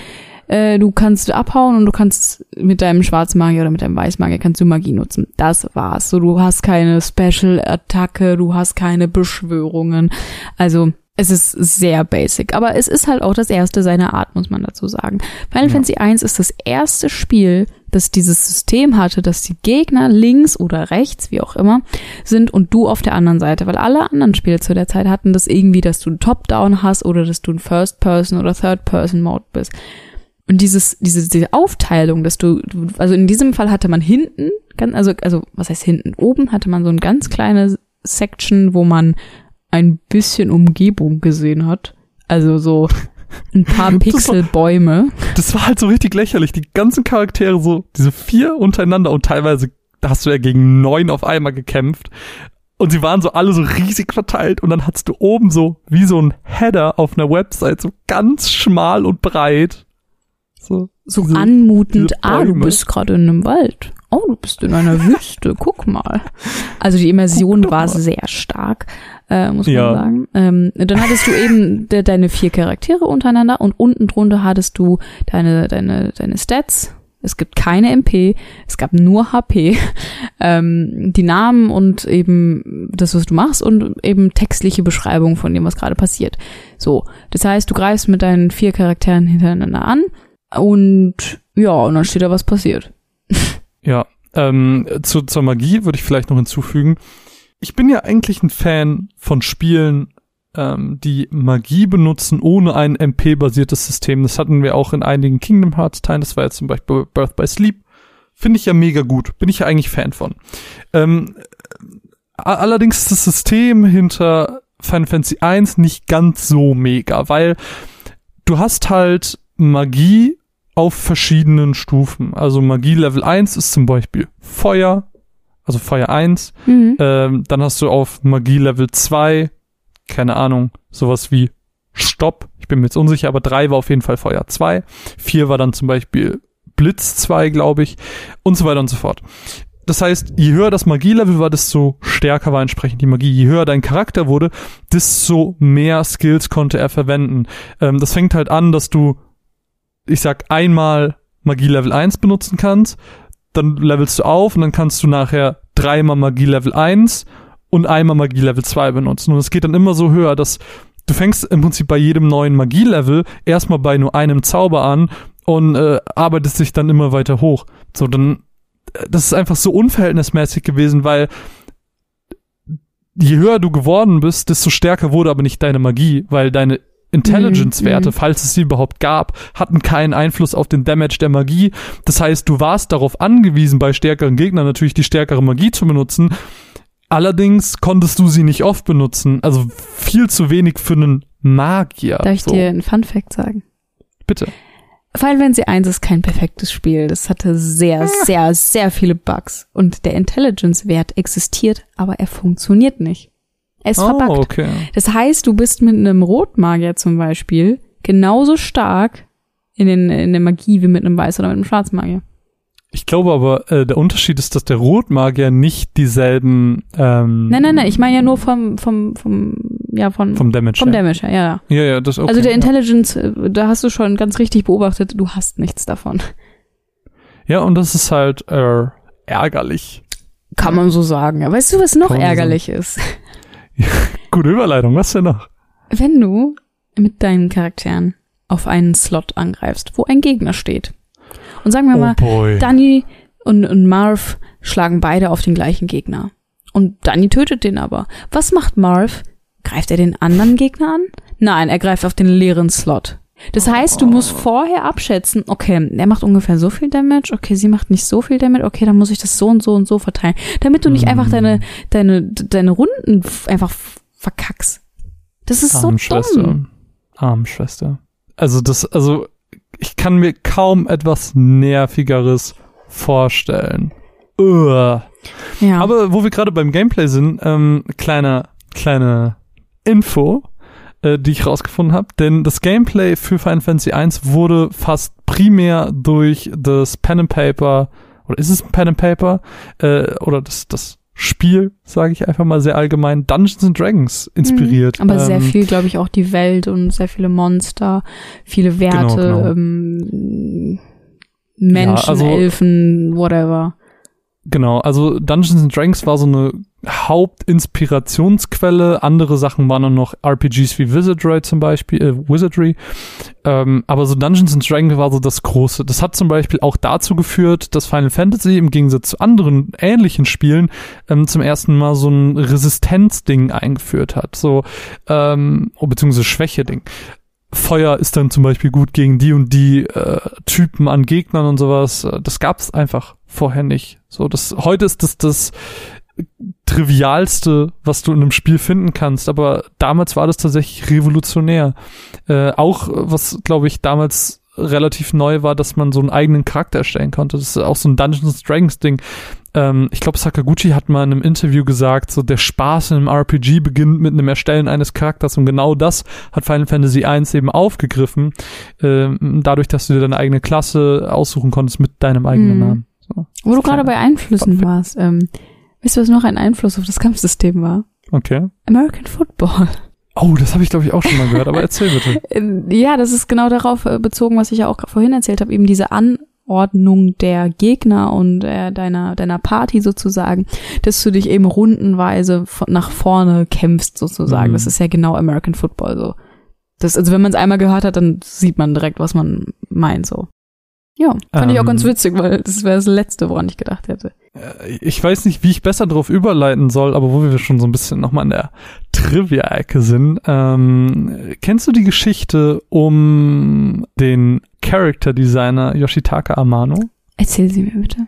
äh, du kannst abhauen und du kannst mit deinem Schwarzmagier oder mit deinem Weißmagier kannst du Magie nutzen. Das war's. So, du hast keine Special-Attacke, du hast keine Beschwörungen. Also es ist sehr basic, aber es ist halt auch das erste seiner Art, muss man dazu sagen. Final Ja. Fantasy 1 ist das erste Spiel, das dieses System hatte, dass die Gegner links oder rechts, wie auch immer, sind und du auf der anderen Seite, weil alle anderen Spiele zu der Zeit hatten das irgendwie, dass du einen Top-Down hast oder dass du ein First-Person oder Third-Person-Mode bist. Und dieses, diese, diese Aufteilung, dass du, also in diesem Fall hatte man hinten, ganz, also, also, was heißt hinten? Oben hatte man so ein ganz kleine Section, wo man ein bisschen Umgebung gesehen hat. Also so ein paar Pixelbäume. Das war halt so richtig lächerlich. Die ganzen Charaktere so, diese vier untereinander und teilweise, da hast du ja gegen neun auf einmal gekämpft. Und sie waren so alle so riesig verteilt und dann hattest du oben so, wie so ein Header auf einer Website, so ganz schmal und breit. So, So anmutend, ah, du bist gerade in einem Wald. Oh, du bist in einer Wüste, guck mal. Also die Immersion war sehr stark, äh, muss Ja. man sagen. Ähm, dann hattest du eben de deine vier Charaktere untereinander und unten drunter hattest du deine, deine, deine Stats. Es gibt keine MP, es gab nur HP, ähm, die Namen und eben das, was du machst und eben textliche Beschreibung von dem, was gerade passiert. So, das heißt, du greifst mit deinen vier Charakteren hintereinander an und ja, und dann steht da, was passiert. Ja, ähm, zu, zur Magie würde ich vielleicht noch hinzufügen. Ich bin ja eigentlich ein Fan von Spielen, ähm, die Magie benutzen ohne ein MP-basiertes System. Das hatten wir auch in einigen Kingdom Hearts-Teilen. Das war jetzt zum Beispiel Birth by Sleep. Finde ich ja mega gut. Bin ich ja eigentlich Fan von. Ähm, allerdings ist das System hinter Final Fantasy 1 nicht ganz so mega, weil du hast halt Magie auf verschiedenen Stufen. Also Magie Level 1 ist zum Beispiel Feuer, also Feuer 1. Mhm. Ähm, dann hast du auf Magie Level 2, keine Ahnung, sowas wie Stopp. Ich bin mir jetzt unsicher, aber 3 war auf jeden Fall Feuer 2. 4 war dann zum Beispiel Blitz 2, glaube ich. Und so weiter und so fort. Das heißt, je höher das Magielevel war, desto stärker war entsprechend die Magie. Je höher dein Charakter wurde, desto mehr Skills konnte er verwenden. Ähm, das fängt halt an, dass du, ich sag, einmal Magie Level 1 benutzen kannst, dann levelst du auf und dann kannst du nachher dreimal Magie Level 1 und einmal Magie Level 2 benutzen. Und es geht dann immer so höher, dass du fängst im Prinzip bei jedem neuen Magielevel erstmal bei nur einem Zauber an und äh, arbeitest dich dann immer weiter hoch. So, dann, äh, das ist einfach so unverhältnismäßig gewesen, weil je höher du geworden bist, desto stärker wurde aber nicht deine Magie, weil deine Intelligence-Werte, Mhm, falls es sie überhaupt gab, hatten keinen Einfluss auf den Damage der Magie. Das heißt, du warst darauf angewiesen, bei stärkeren Gegnern natürlich die stärkere Magie zu benutzen. Allerdings konntest du sie nicht oft benutzen. Also viel zu wenig für einen Magier. Darf ich so. dir einen Fun Fact sagen? Bitte. Final Fantasy 1 ist kein perfektes Spiel. Das hatte sehr, sehr, sehr viele Bugs. Und der Intelligence-Wert existiert, aber er funktioniert nicht. Ist Oh, verbuggt. okay. Das heißt, du bist mit einem Rotmagier zum Beispiel genauso stark in, den, in der Magie wie mit einem Weiß- oder mit einem Schwarzmagier. Ich glaube aber, äh, der Unterschied ist, dass der Rotmagier nicht dieselben ähm, Nein, nein, nein, ich meine ja nur vom, vom, vom, ja, von, vom Damage. vom her. Damage her, ja, ja. Ja, ja, das okay, also der ja. Intelligence, äh, da hast du schon ganz richtig beobachtet, du hast nichts davon. Ja, und das ist halt äh, ärgerlich. Kann man so sagen. Ja, weißt du, was noch Kann ärgerlich ist? Gute Überleitung, was denn noch? Wenn du mit deinen Charakteren auf einen Slot angreifst, wo ein Gegner steht. Und sagen wir Oh mal, boy. Danny und, und Marv schlagen beide auf den gleichen Gegner. Und Danny tötet den aber. Was macht Marv? Greift er den anderen Gegner an? Nein, er greift auf den leeren Slot. Das heißt, du musst vorher abschätzen, okay, er macht ungefähr so viel Damage, okay, sie macht nicht so viel Damage, okay, dann muss ich das so und so und so verteilen, damit du nicht einfach deine, deine, deine Runden einfach verkackst. Das ist so Armschwester. dumm. Armschwester. Also das, also ich kann mir kaum etwas nervigeres vorstellen. Uah. Ja. Aber wo wir gerade beim Gameplay sind, ähm, kleine, kleine Info, äh, die ich rausgefunden habe. Denn das Gameplay für Final Fantasy 1 wurde fast primär durch das Pen and Paper, oder ist es ein Pen and Paper, äh, oder das, das Spiel, sage ich einfach mal sehr allgemein, Dungeons and Dragons inspiriert. Mhm. Aber sehr Ähm, viel, glaube ich, auch die Welt und sehr viele Monster, viele Werte, genau. Ähm, Menschen, also- Elfen, whatever. Genau, also Dungeons and Dragons war so eine Hauptinspirationsquelle. Andere Sachen waren dann noch RPGs wie Wizardry zum Beispiel, äh, Wizardry. Ähm, aber so Dungeons and Dragons war so das Große. Das hat zum Beispiel auch dazu geführt, dass Final Fantasy im Gegensatz zu anderen ähnlichen Spielen ähm, zum ersten Mal so ein Resistenzding eingeführt hat. So, ähm, oh, beziehungsweise Schwäche-Ding. Feuer ist dann zum Beispiel gut gegen die und die äh, Typen an Gegnern und sowas. Äh, Das gab's einfach vorher nicht. So, das heute ist das das trivialste, was du in einem Spiel finden kannst, aber damals war das tatsächlich revolutionär. Äh, auch was, glaube ich, damals relativ neu war, dass man so einen eigenen Charakter erstellen konnte. Das ist auch so ein Dungeons Dragons Ding. Ähm, ich glaube, Sakaguchi hat mal in einem Interview gesagt, so der Spaß in einem RPG beginnt mit einem Erstellen eines Charakters und genau das hat Final Fantasy I eben aufgegriffen, ähm, dadurch, dass du dir deine eigene Klasse aussuchen konntest mit deinem eigenen Mhm. Namen. So. Wo du gerade bei Einflüssen Fun warst, ähm, weißt du, was noch ein Einfluss auf das Kampfsystem war? Okay. American Football. Oh, das habe ich glaube ich auch schon mal gehört, aber erzähl bitte. Äh, Ja, das ist genau darauf äh, bezogen, was ich ja auch vorhin erzählt habe, eben diese Anordnung der Gegner und äh, deiner deiner Party sozusagen, dass du dich eben rundenweise von, nach vorne kämpfst sozusagen. Mhm. Das ist ja genau American Football so. Das, also wenn man es einmal gehört hat, dann sieht man direkt, was man meint so. Ja, fand ich auch Ähm. ganz witzig, weil das wäre das Letzte, woran ich gedacht hätte. Äh, Ich weiß nicht, wie ich besser darauf überleiten soll, aber wo wir schon so ein bisschen nochmal in der Trivia-Ecke sind. Ähm, kennst du die Geschichte um den Character-Designer Yoshitaka Amano? Erzähl sie mir bitte.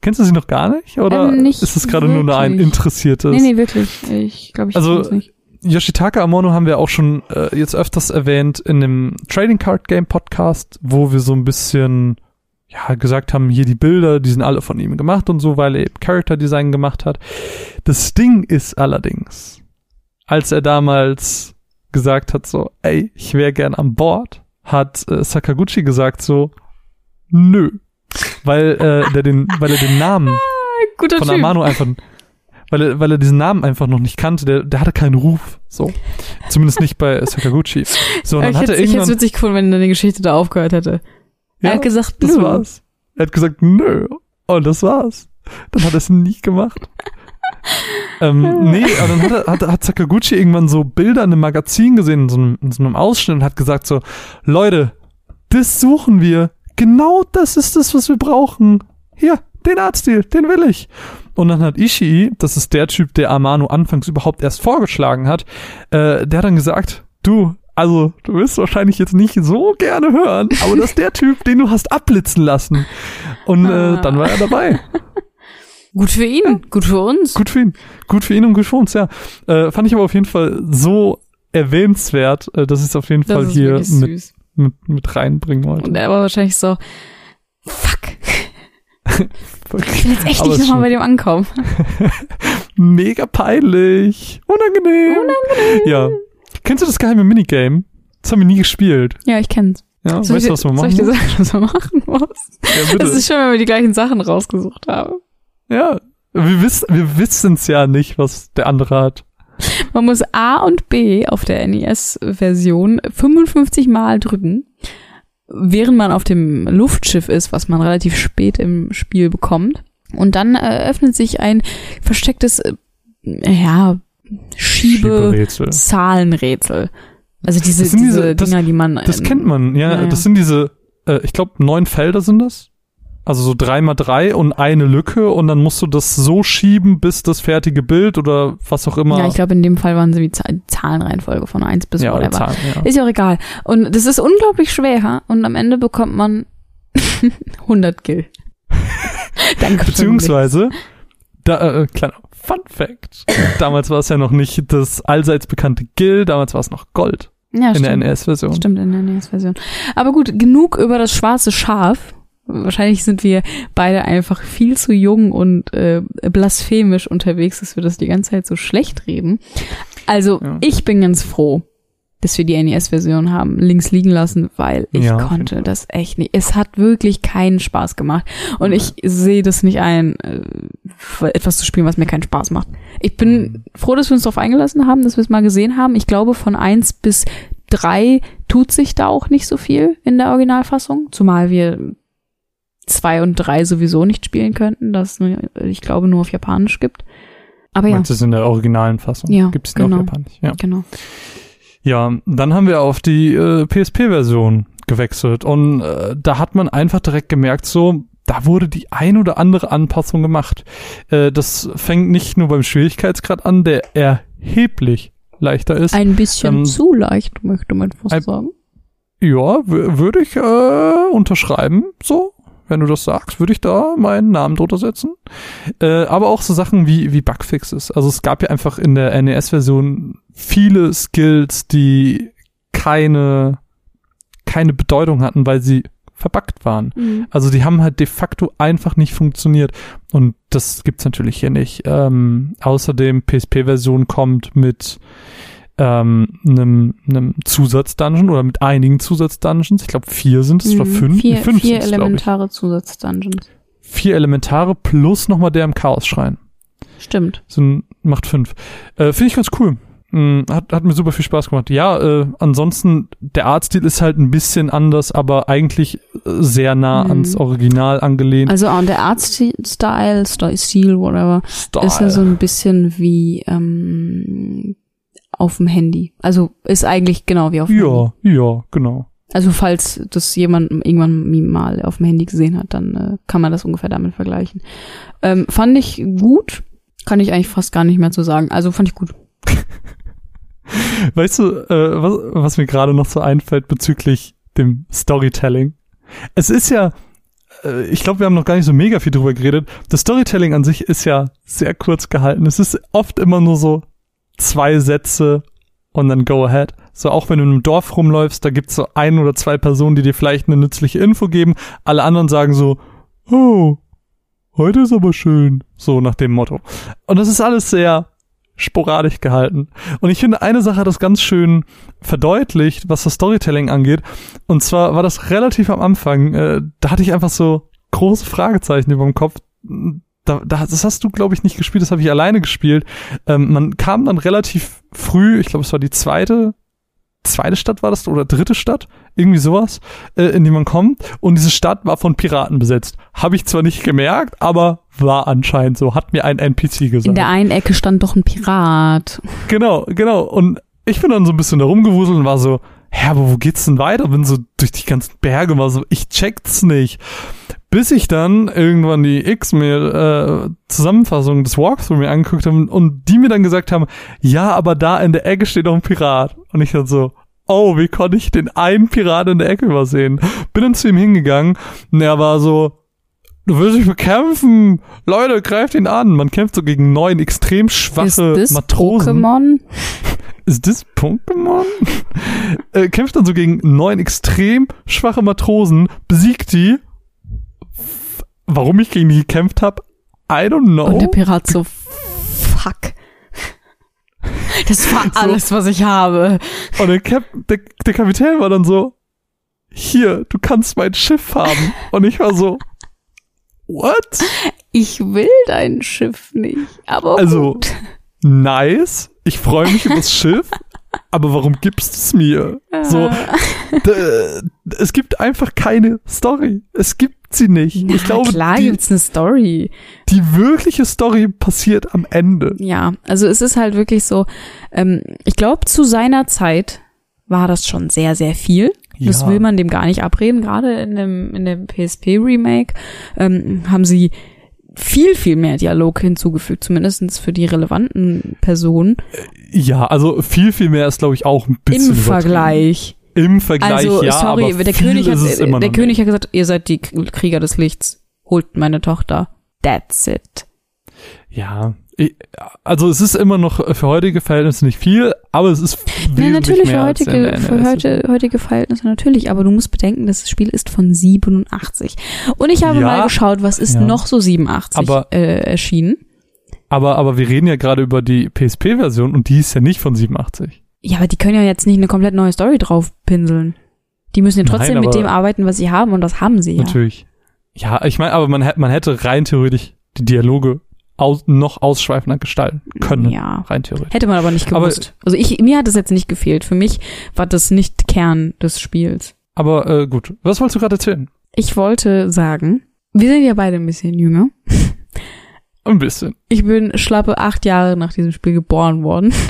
Kennst du sie noch gar nicht? Oder Ähm, nicht ist es gerade nur eine ein interessiertes? Nee, nee, wirklich. Ich glaube, ich Also, nicht. Yoshitaka Amano haben wir auch schon äh, jetzt öfters erwähnt in dem Trading Card Game Podcast, wo wir so ein bisschen ja gesagt haben, hier die Bilder, die sind alle von ihm gemacht und so, weil er eben Character Design gemacht hat. Das Ding ist allerdings, als er damals gesagt hat so, ey, ich wäre gern an Bord, hat äh, Sakaguchi gesagt so, nö, weil äh, der den, weil er den Namen Guter von Typ. Amano einfach, weil er, weil er diesen Namen einfach noch nicht kannte, der, der hatte keinen Ruf, so. Zumindest nicht bei Sakaguchi. So, dann ich hat hätte er ich hätte es irgendwann, witzig gefunden, wenn deine Geschichte da aufgehört hätte. ja, er hat gesagt, das nö. war's. Er hat gesagt, nö. Und das war's. Dann hat er es nie gemacht. ähm, nee, aber dann hat, er, hat, hat Sakaguchi irgendwann so Bilder in einem Magazin gesehen, in so einem, in so einem Ausschnitt und hat gesagt so, Leute, das suchen wir. Genau das ist das, was wir brauchen. Hier, den Artstil, den will ich. Und dann hat Ishii, das ist der Typ, der Amano anfangs überhaupt erst vorgeschlagen hat, äh, der hat dann gesagt, du, also du wirst wahrscheinlich jetzt nicht so gerne hören, aber das ist der Typ, den du hast abblitzen lassen. Und äh, dann war er dabei. Gut für ihn, gut für uns. Gut für ihn. Gut für ihn und gut für uns, ja. Äh, fand ich aber auf jeden Fall so erwähnenswert, äh, dass ich es auf jeden Das Fall hier mit, mit, mit reinbringen wollte. Und er war wahrscheinlich so, ich will jetzt echt nicht nochmal bei dem ankommen. Mega peinlich. Unangenehm. Unangenehm. Ja. Kennst du das geheime Minigame? Das haben wir nie gespielt. Ja, ich kenn's. Ja, Soll weißt du, was man soll machen ich dir muss? sagen, was man machen muss? Ja, bitte. Das ist schon, wenn wir die gleichen Sachen rausgesucht haben. ja, wir wissen wir wissen's ja nicht, was der andere hat. Man muss A und B auf der NES-Version 55 Mal drücken, während man auf dem Luftschiff ist, was man relativ spät im Spiel bekommt. Und dann eröffnet sich ein verstecktes, äh, ja, Schieberätsel. Schiebe-Zahlenrätsel. Also diese, diese, diese- das- Dinger, die man. Das kennt man, ja. ja, ja. Das sind diese, äh, ich glaube, neun Felder sind das. Also so drei mal drei und eine Lücke und dann musst du das so schieben, bis das fertige Bild oder was auch immer. Ja, ich glaube, in dem Fall waren sie die Zahl- Zahlenreihenfolge von 1 bis ja, whatever. Zahlen, ja. Ist ja auch egal. Und das ist unglaublich schwer und am Ende bekommt man 100 Gil. Danke. Beziehungsweise, da, äh, kleiner Fun Fact. damals war es ja noch nicht das allseits bekannte Gil, damals war es noch Gold ja, in der stimmt. NES-Version. Stimmt, in der NES-Version. Aber gut, genug über das schwarze Schaf. Wahrscheinlich sind wir beide einfach viel zu jung und äh, blasphemisch unterwegs, dass wir das die ganze Zeit so schlecht reden. Also, Ja. ich bin ganz froh, dass wir die NES-Version haben links liegen lassen, weil ich Ja, konnte das echt nicht. Es hat wirklich keinen Spaß gemacht. Und ich sehe das nicht ein, äh, etwas zu spielen, was mir keinen Spaß macht. Ich bin Mhm. froh, dass wir uns darauf eingelassen haben, dass wir es mal gesehen haben. Ich glaube, von eins bis drei tut sich da auch nicht so viel in der Originalfassung, zumal wir zwei und drei sowieso nicht spielen könnten, das nur- ich glaube nur auf Japanisch gibt. Aber ja, Meinst du, es in der originalen Fassung? Ja, Gibt es genau. auf Japanisch? Ja. genau. Ja, dann haben wir auf die äh, PSP-Version gewechselt und äh, da hat man einfach direkt gemerkt, so, da wurde die ein oder andere Anpassung gemacht. Äh, das fängt nicht nur beim Schwierigkeitsgrad an, der erheblich leichter ist. Ein bisschen Ähm, zu leicht, möchte man fast sagen. ja, würde ich äh, unterschreiben, so. Wenn du das sagst, würde ich da meinen Namen drunter setzen. Äh, aber auch so Sachen wie, wie Bugfixes. Also es gab ja einfach in der NES-Version viele Skills, die keine, keine Bedeutung hatten, weil sie verbuggt waren. Mhm. Also die haben halt de facto einfach nicht funktioniert. Und das gibt's natürlich hier nicht. Ähm, außerdem PSP-Version kommt mit ähm, einem, einem Zusatzdungeon oder mit einigen Zusatzdungeons. Ich glaube vier sind es oder Mhm. fünf. Vier, fünf vier sind's, glaub ich. elementare Zusatzdungeons. Vier Elementare plus nochmal der im Chaos-Schrein. Stimmt. Sind, macht fünf. Äh, Finde ich ganz cool. Mm, Hat, hat mir super viel Spaß gemacht. Ja, äh, ansonsten, der Artstil ist halt ein bisschen anders, aber eigentlich äh, sehr nah Mhm. ans Original angelehnt. Also auch der Artstyle, Style, Stil, whatever, Style. ist ja so ein bisschen wie ähm, auf dem Handy. Also ist eigentlich genau wie auf dem Handy. Ja, ja, genau. Also falls das jemand irgendwann mal auf dem Handy gesehen hat, dann äh, kann man das ungefähr damit vergleichen. Ähm, fand ich gut, kann ich eigentlich fast gar nicht mehr zu sagen. Also fand ich gut. Weißt du, äh, was, was mir gerade noch so einfällt bezüglich dem Storytelling? Es ist ja, äh, ich glaube, wir haben noch gar nicht so mega viel drüber geredet. Das Storytelling an sich ist ja sehr kurz gehalten. Es ist oft immer nur so zwei Sätze und dann go ahead. So auch wenn du in einem Dorf rumläufst, da gibt's so ein oder zwei Personen, die dir vielleicht eine nützliche Info geben. Alle anderen sagen so, oh, heute ist aber schön. So nach dem Motto. Und das ist alles sehr sporadisch gehalten. Und ich finde, eine Sache hat das ganz schön verdeutlicht, was das Storytelling angeht. Und zwar war das relativ am Anfang. Äh, da hatte ich einfach so große Fragezeichen über dem Kopf. Da, da, das hast du, glaube ich, nicht gespielt, das habe ich alleine gespielt. Ähm, man kam dann relativ früh, ich glaube, es war die zweite, zweite Stadt war das oder dritte Stadt, irgendwie sowas, äh, in die man kommt. Und diese Stadt war von Piraten besetzt. Habe ich zwar nicht gemerkt, aber war anscheinend so, hat mir ein NPC gesagt. In der einen Ecke stand doch ein Pirat. Genau, genau. Und ich bin dann so ein bisschen da rumgewuselt und war so, hä, aber wo geht's denn weiter? Bin so durch die ganzen Berge, war so, ich check's nicht. Bis ich dann irgendwann die X-Mail äh, Zusammenfassung des Walkthrough mir angeguckt habe und die mir dann gesagt haben, ja, aber da in der Ecke steht noch ein Pirat. Und ich dann so, oh, wie konnte ich den einen Pirat in der Ecke übersehen? Bin dann zu ihm hingegangen und er war so, du willst dich bekämpfen. Leute, greift ihn an. Man kämpft so gegen neun extrem Ist schwache das Matrosen. Pokémon? Ist das Pokémon? äh, kämpft dann so gegen neun extrem schwache Matrosen, besiegt die. Warum ich gegen die gekämpft habe, I don't know. Und der Pirat so, fuck. Das war So. alles, was ich habe. Und der, Cap der, der Kapitän war dann so, hier, du kannst mein Schiff haben. Und ich war so, what? Ich will dein Schiff nicht, aber Also, gut. nice. Ich freue mich über das Schiff, aber warum gibst du es mir? So, d- es gibt einfach keine Story. Es gibt sie nicht. Na, ich glaube, klar die, gibt's eine Story. die wirkliche Story passiert am Ende. Ja, also es ist halt wirklich so, ähm, ich glaube, zu seiner Zeit war das schon sehr, sehr viel. Das Ja. will man dem gar nicht abreden. Gerade in dem, in dem PSP-Remake ähm, haben sie viel, viel mehr Dialog hinzugefügt, zumindestens für die relevanten Personen Ja, also viel, viel mehr ist, glaube ich, auch ein bisschen im. Vergleich. Im Vergleich, Also, ja, sorry, aber der König, hat, der König hat gesagt, ihr seid die Krieger des Lichts. Holt meine Tochter. That's it. Ja, also es ist immer noch für heutige Verhältnisse nicht viel, aber es ist Ja, wesentlich natürlich mehr für heutige, für heute, heutige Verhältnisse natürlich, aber du musst bedenken, das Spiel ist von 87. Und ich habe Ja, mal geschaut, was ist ja. noch so 87 Aber- äh, erschienen. Aber, aber wir reden ja gerade über die PSP-Version und die ist ja nicht von 87. Ja, aber die können ja jetzt nicht eine komplett neue Story drauf pinseln. Die müssen ja Nein, trotzdem mit aber- dem arbeiten, was sie haben und das haben sie ja. Natürlich. Ja, ich meine, aber man, man hätte rein theoretisch die Dialoge aus, noch ausschweifender gestalten können. Ja. Rein theoretisch. Hätte man aber nicht Aber- gewusst. also ich, mir hat das jetzt nicht gefehlt. Für mich war das nicht Kern des Spiels. Aber äh, gut, was wolltest du gerade erzählen? Ich wollte sagen, wir sind ja beide ein bisschen jünger. Ein bisschen. Ich bin schlappe acht Jahre nach diesem Spiel geboren worden.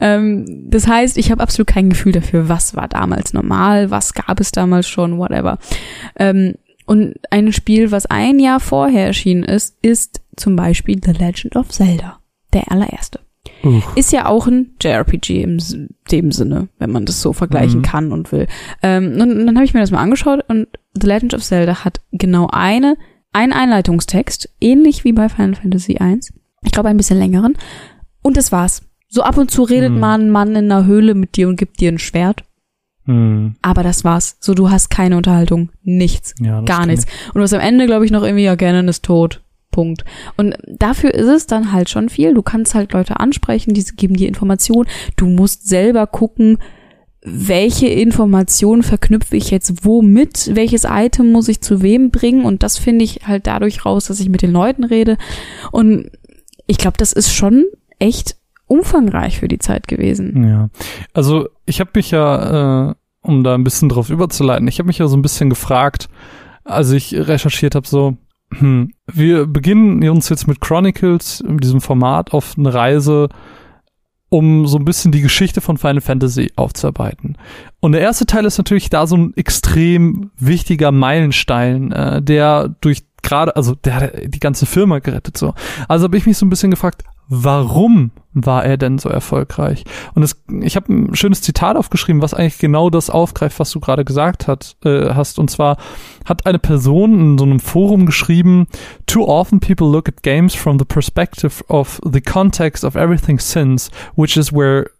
ähm, das heißt, ich habe absolut kein Gefühl dafür, was war damals normal, was gab es damals schon, whatever. Ähm, und ein Spiel, was ein Jahr vorher erschienen ist, ist zum Beispiel The Legend of Zelda, der allererste. Uch. Ist ja auch ein JRPG im dem Sinne, wenn man das so vergleichen Mhm. kann und will. Ähm, und dann habe ich mir das mal angeschaut und The Legend of Zelda hat genau eine, einen Einleitungstext, ähnlich wie bei Final Fantasy I. Ich glaube, ein bisschen längeren. Und das war's. So ab und zu redet Mhm. mal ein Mann in einer Höhle mit dir und gibt dir ein Schwert. Hm, Aber das war's. So, du hast keine Unterhaltung. Nichts. ja, Gar nichts. Und du hast am Ende, glaube ich, noch irgendwie, ja, Ganon ist tot. Punkt. Und dafür ist es dann halt schon viel. Du kannst halt Leute ansprechen, die geben dir Informationen. Du musst selber gucken, welche Informationen verknüpfe ich jetzt womit, welches Item muss ich zu wem bringen. Und das finde ich halt dadurch raus, dass ich mit den Leuten rede. Und ich glaube, das ist schon echt umfangreich für die Zeit gewesen. Ja, also ich habe mich ja, äh, um da ein bisschen drauf überzuleiten, ich habe mich ja so ein bisschen gefragt, als ich recherchiert habe, so, hm, wir beginnen uns jetzt mit Chronicles, in diesem Format, auf eine Reise, um so ein bisschen die Geschichte von Final Fantasy aufzuarbeiten. Und der erste Teil ist natürlich da so ein extrem wichtiger Meilenstein, äh, der durch gerade, also der hat die ganze Firma gerettet so. Also habe ich mich so ein bisschen gefragt, warum war er denn so erfolgreich? Und es, ich habe ein schönes Zitat aufgeschrieben, was eigentlich genau das aufgreift, was du gerade gesagt hat, äh, hast. Und zwar hat eine Person in so einem Forum geschrieben, Too often people look at games from the perspective of the context of everything since, which is where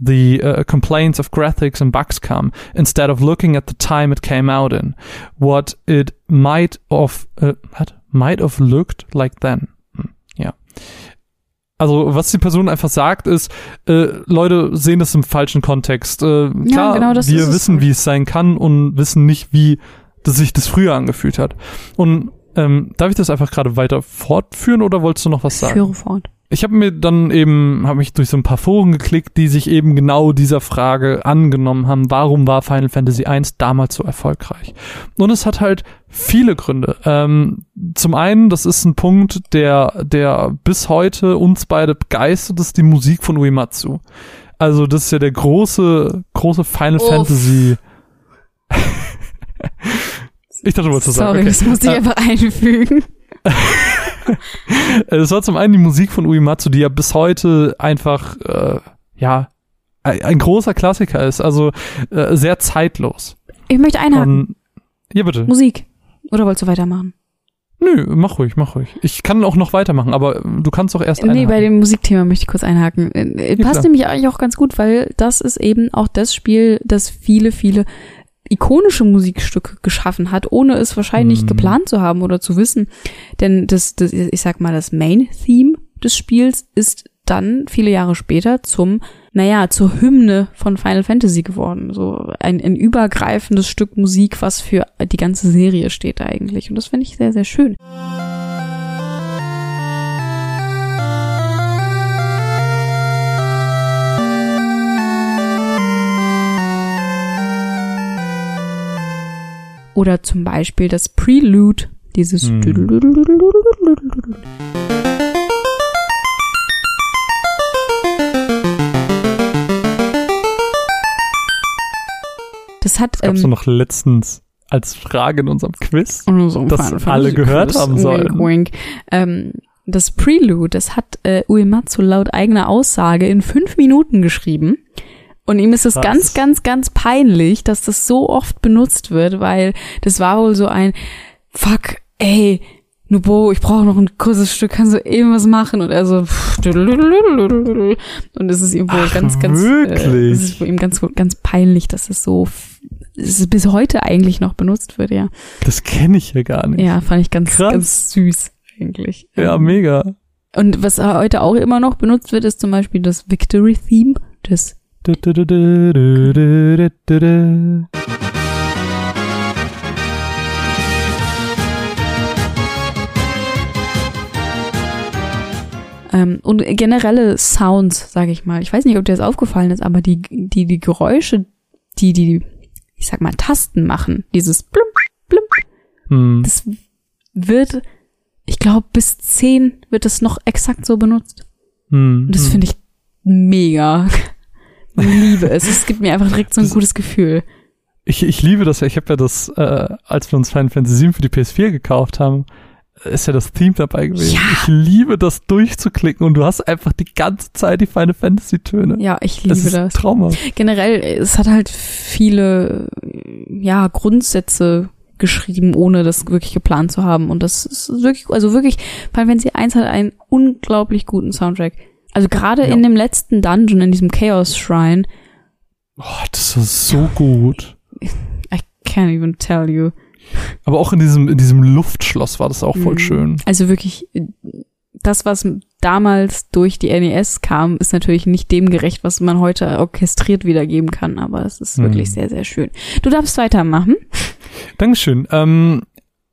the uh, complaints of graphics and bugs come, instead of looking at the time it came out in, what it might have, uh, might have looked like then. Hm, ja. Also was die Person einfach sagt ist, äh, Leute sehen das im falschen Kontext. Äh, klar, genau das wir es wissen, halt. wie es sein kann und wissen nicht, wie das sich das früher angefühlt hat. Und ähm, darf ich das einfach gerade weiter fortführen oder wolltest du noch was sagen? Führe fort. Ich habe mir dann eben, habe mich durch so ein paar Foren geklickt, die sich eben genau dieser Frage angenommen haben, warum war Final Fantasy I damals so erfolgreich? Und es hat halt viele Gründe. Ähm, zum einen, das ist ein Punkt, der, der bis heute uns beide begeistert, ist die Musik von Uematsu. Also das ist ja der große, große Final Uff. Fantasy. ich dachte, du wolltest das sagen. Sorry, Okay. das musste ich Äh, einfach einfügen. Es war zum einen die Musik von Uematsu, die ja bis heute einfach, äh, ja, ein, großer Klassiker ist, also äh, sehr zeitlos. Ich möchte einhaken. Und, ja, bitte. Musik. Oder wolltest du weitermachen? Nö, mach ruhig, mach ruhig. Ich kann auch noch weitermachen, aber du kannst doch erst Nee, einhaken. bei dem Musikthema möchte ich kurz einhaken. Äh, Ja, Passt klar. nämlich eigentlich auch ganz gut, weil das ist eben auch das Spiel, das viele, viele ikonische Musikstücke geschaffen hat, ohne es wahrscheinlich Mhm. geplant zu haben oder zu wissen. Denn das, das, ich sag mal, das Main-Theme des Spiels ist dann viele Jahre später zum naja, zur Hymne von Final Fantasy geworden. So ein, ein übergreifendes Stück Musik, was für die ganze Serie steht eigentlich. Und das finde ich sehr, sehr schön. Oder zum Beispiel das Prelude, dieses hm. Das hat. Das gab's ähm, noch letztens als Frage in unserem Quiz, so das alle gehört haben sollen. Wink, wink. Ähm, das Prelude, das hat äh, Uematsu laut eigener Aussage in fünf Minuten geschrieben. Und ihm ist es ganz, ganz, ganz peinlich, dass das so oft benutzt wird, weil das war wohl so ein Fuck, ey, Nubo, ich brauche noch ein kurzes Stück, kannst du irgendwas machen? Und er so, und es ist ihm wohl Ach, ganz, ganz, äh, es ist ihm ganz, ganz peinlich, dass es so, es bis heute eigentlich noch benutzt wird, ja. Das kenne ich ja gar nicht. Ja, fand ich ganz, Krass. ganz süß, eigentlich. Ja, ähm, mega. Und was heute auch immer noch benutzt wird, ist zum Beispiel das Victory Theme, ähm, und generelle Sounds, sage ich mal. Ich weiß nicht, ob dir das aufgefallen ist, aber die, die, die Geräusche, die, die, ich sag mal, Tasten machen, dieses blum, blum, hm. das wird, ich glaube, bis zehn wird das noch exakt so benutzt. Hm. Und das hm. finde ich mega. Ich liebe es. Es gibt mir einfach direkt so ein gutes Gefühl. Ich, ich liebe das ja. Ich habe ja das, äh, als wir uns Final Fantasy VII für die PS4 gekauft haben, ist ja das Theme dabei gewesen. Ja. Ich liebe das durchzuklicken und du hast einfach die ganze Zeit die Final Fantasy Töne. Ja, ich liebe das. das. Trauma. Generell, es hat halt viele, ja, Grundsätze geschrieben, ohne das wirklich geplant zu haben. Und das ist wirklich, also wirklich, Final Fantasy 1 hat einen unglaublich guten Soundtrack. Also gerade ja. in dem letzten Dungeon, in diesem Chaos Shrine. Oh, das war so gut. I can't even tell you. Aber auch in diesem, in diesem Luftschloss war das auch voll mhm. schön. Also wirklich, das, was damals durch die NES kam, ist natürlich nicht dem gerecht, was man heute orchestriert wiedergeben kann, aber es ist mhm. wirklich sehr, sehr schön. Du darfst weitermachen. Dankeschön. Ähm,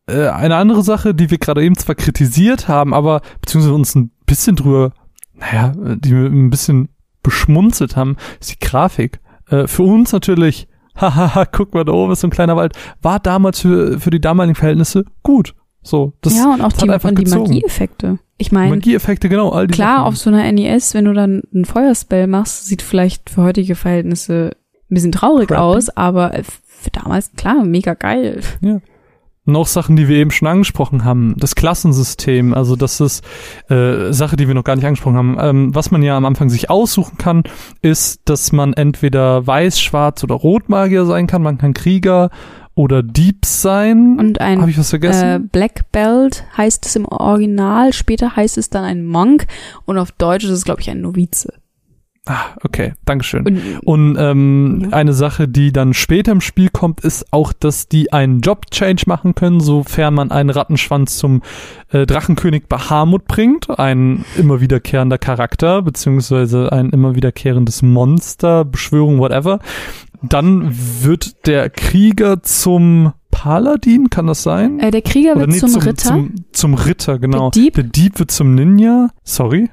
äh, eine andere Sache, die wir gerade eben zwar kritisiert haben, aber beziehungsweise uns ein bisschen drüber, naja, die wir ein bisschen beschmunzelt haben, ist die Grafik. Äh, für uns natürlich hahaha, guck mal, da oben ist so ein kleiner Wald, war damals für, für die damaligen Verhältnisse gut. So, das ja, und auch die, und die Magieeffekte. Ich meine, Magieeffekte, genau, all die Klar, Sachen. auf so einer NES, wenn du dann einen Feuerspell machst, sieht vielleicht für heutige Verhältnisse ein bisschen traurig Crappy. aus, aber für damals, klar, mega geil. Ja noch Sachen, die wir eben schon angesprochen haben. Das Klassensystem, also das ist äh, Sache, die wir noch gar nicht angesprochen haben. Ähm, was man ja am Anfang sich aussuchen kann, ist, dass man entweder weiß, schwarz oder rotmagier sein kann. Man kann Krieger oder Dieb sein. Und ein Hab ich was vergessen? Äh, Black Belt heißt es im Original. Später heißt es dann ein Monk und auf Deutsch ist es, glaube ich, ein Novize. Ah, okay, Dankeschön. Und, und ähm, ja. eine Sache, die dann später im Spiel kommt, ist auch, dass die einen Job-Change machen können, sofern man einen Rattenschwanz zum äh, Drachenkönig Bahamut bringt, ein immer wiederkehrender Charakter, beziehungsweise ein immer wiederkehrendes Monster, Beschwörung, whatever. Dann wird der Krieger zum Paladin, kann das sein? Äh, der Krieger Oder wird nee, zum, zum, Ritter. Zum, zum Ritter, genau. Der Dieb, der Dieb wird zum Ninja. Sorry.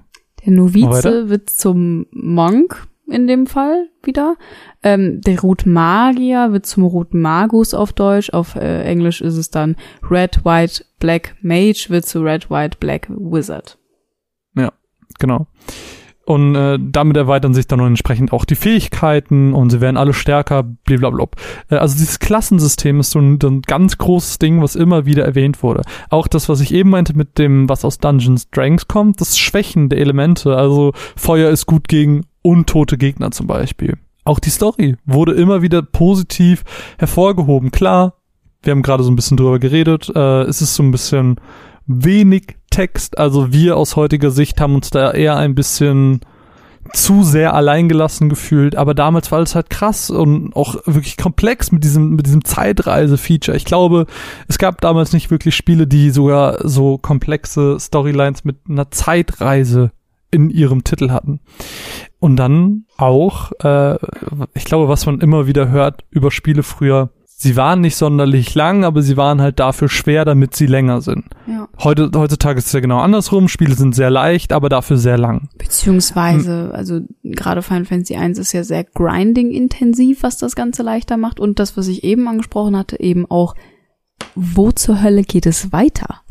Der Novize wird zum Monk in dem Fall wieder. Ähm, der Rotmagier wird zum Rotmagus auf Deutsch. Auf äh, Englisch ist es dann Red, White, Black Mage wird zu Red, White, Black Wizard. Ja, genau. Und äh, damit erweitern sich dann entsprechend auch die Fähigkeiten und sie werden alle stärker, blablabla. Äh, also dieses Klassensystem ist so ein, ein ganz großes Ding, was immer wieder erwähnt wurde. Auch das, was ich eben meinte mit dem, was aus Dungeons Dragons kommt, das Schwächen der Elemente. Also Feuer ist gut gegen untote Gegner zum Beispiel. Auch die Story wurde immer wieder positiv hervorgehoben. Klar, wir haben gerade so ein bisschen drüber geredet. Äh, es ist so ein bisschen wenig Text. Also wir aus heutiger Sicht haben uns da eher ein bisschen zu sehr alleingelassen gefühlt, aber damals war es halt krass und auch wirklich komplex mit diesem, mit diesem Zeitreise-Feature. Ich glaube, es gab damals nicht wirklich Spiele, die sogar so komplexe Storylines mit einer Zeitreise in ihrem Titel hatten. Und dann auch, äh, ich glaube, was man immer wieder hört über Spiele früher, sie waren nicht sonderlich lang, aber sie waren halt dafür schwer, damit sie länger sind. Ja. Heute, heutzutage ist es ja genau andersrum. Spiele sind sehr leicht, aber dafür sehr lang. Beziehungsweise, also gerade Final Fantasy 1 ist ja sehr grinding-intensiv, was das Ganze leichter macht. Und das, was ich eben angesprochen hatte, eben auch, wo zur Hölle geht es weiter?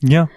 Ja,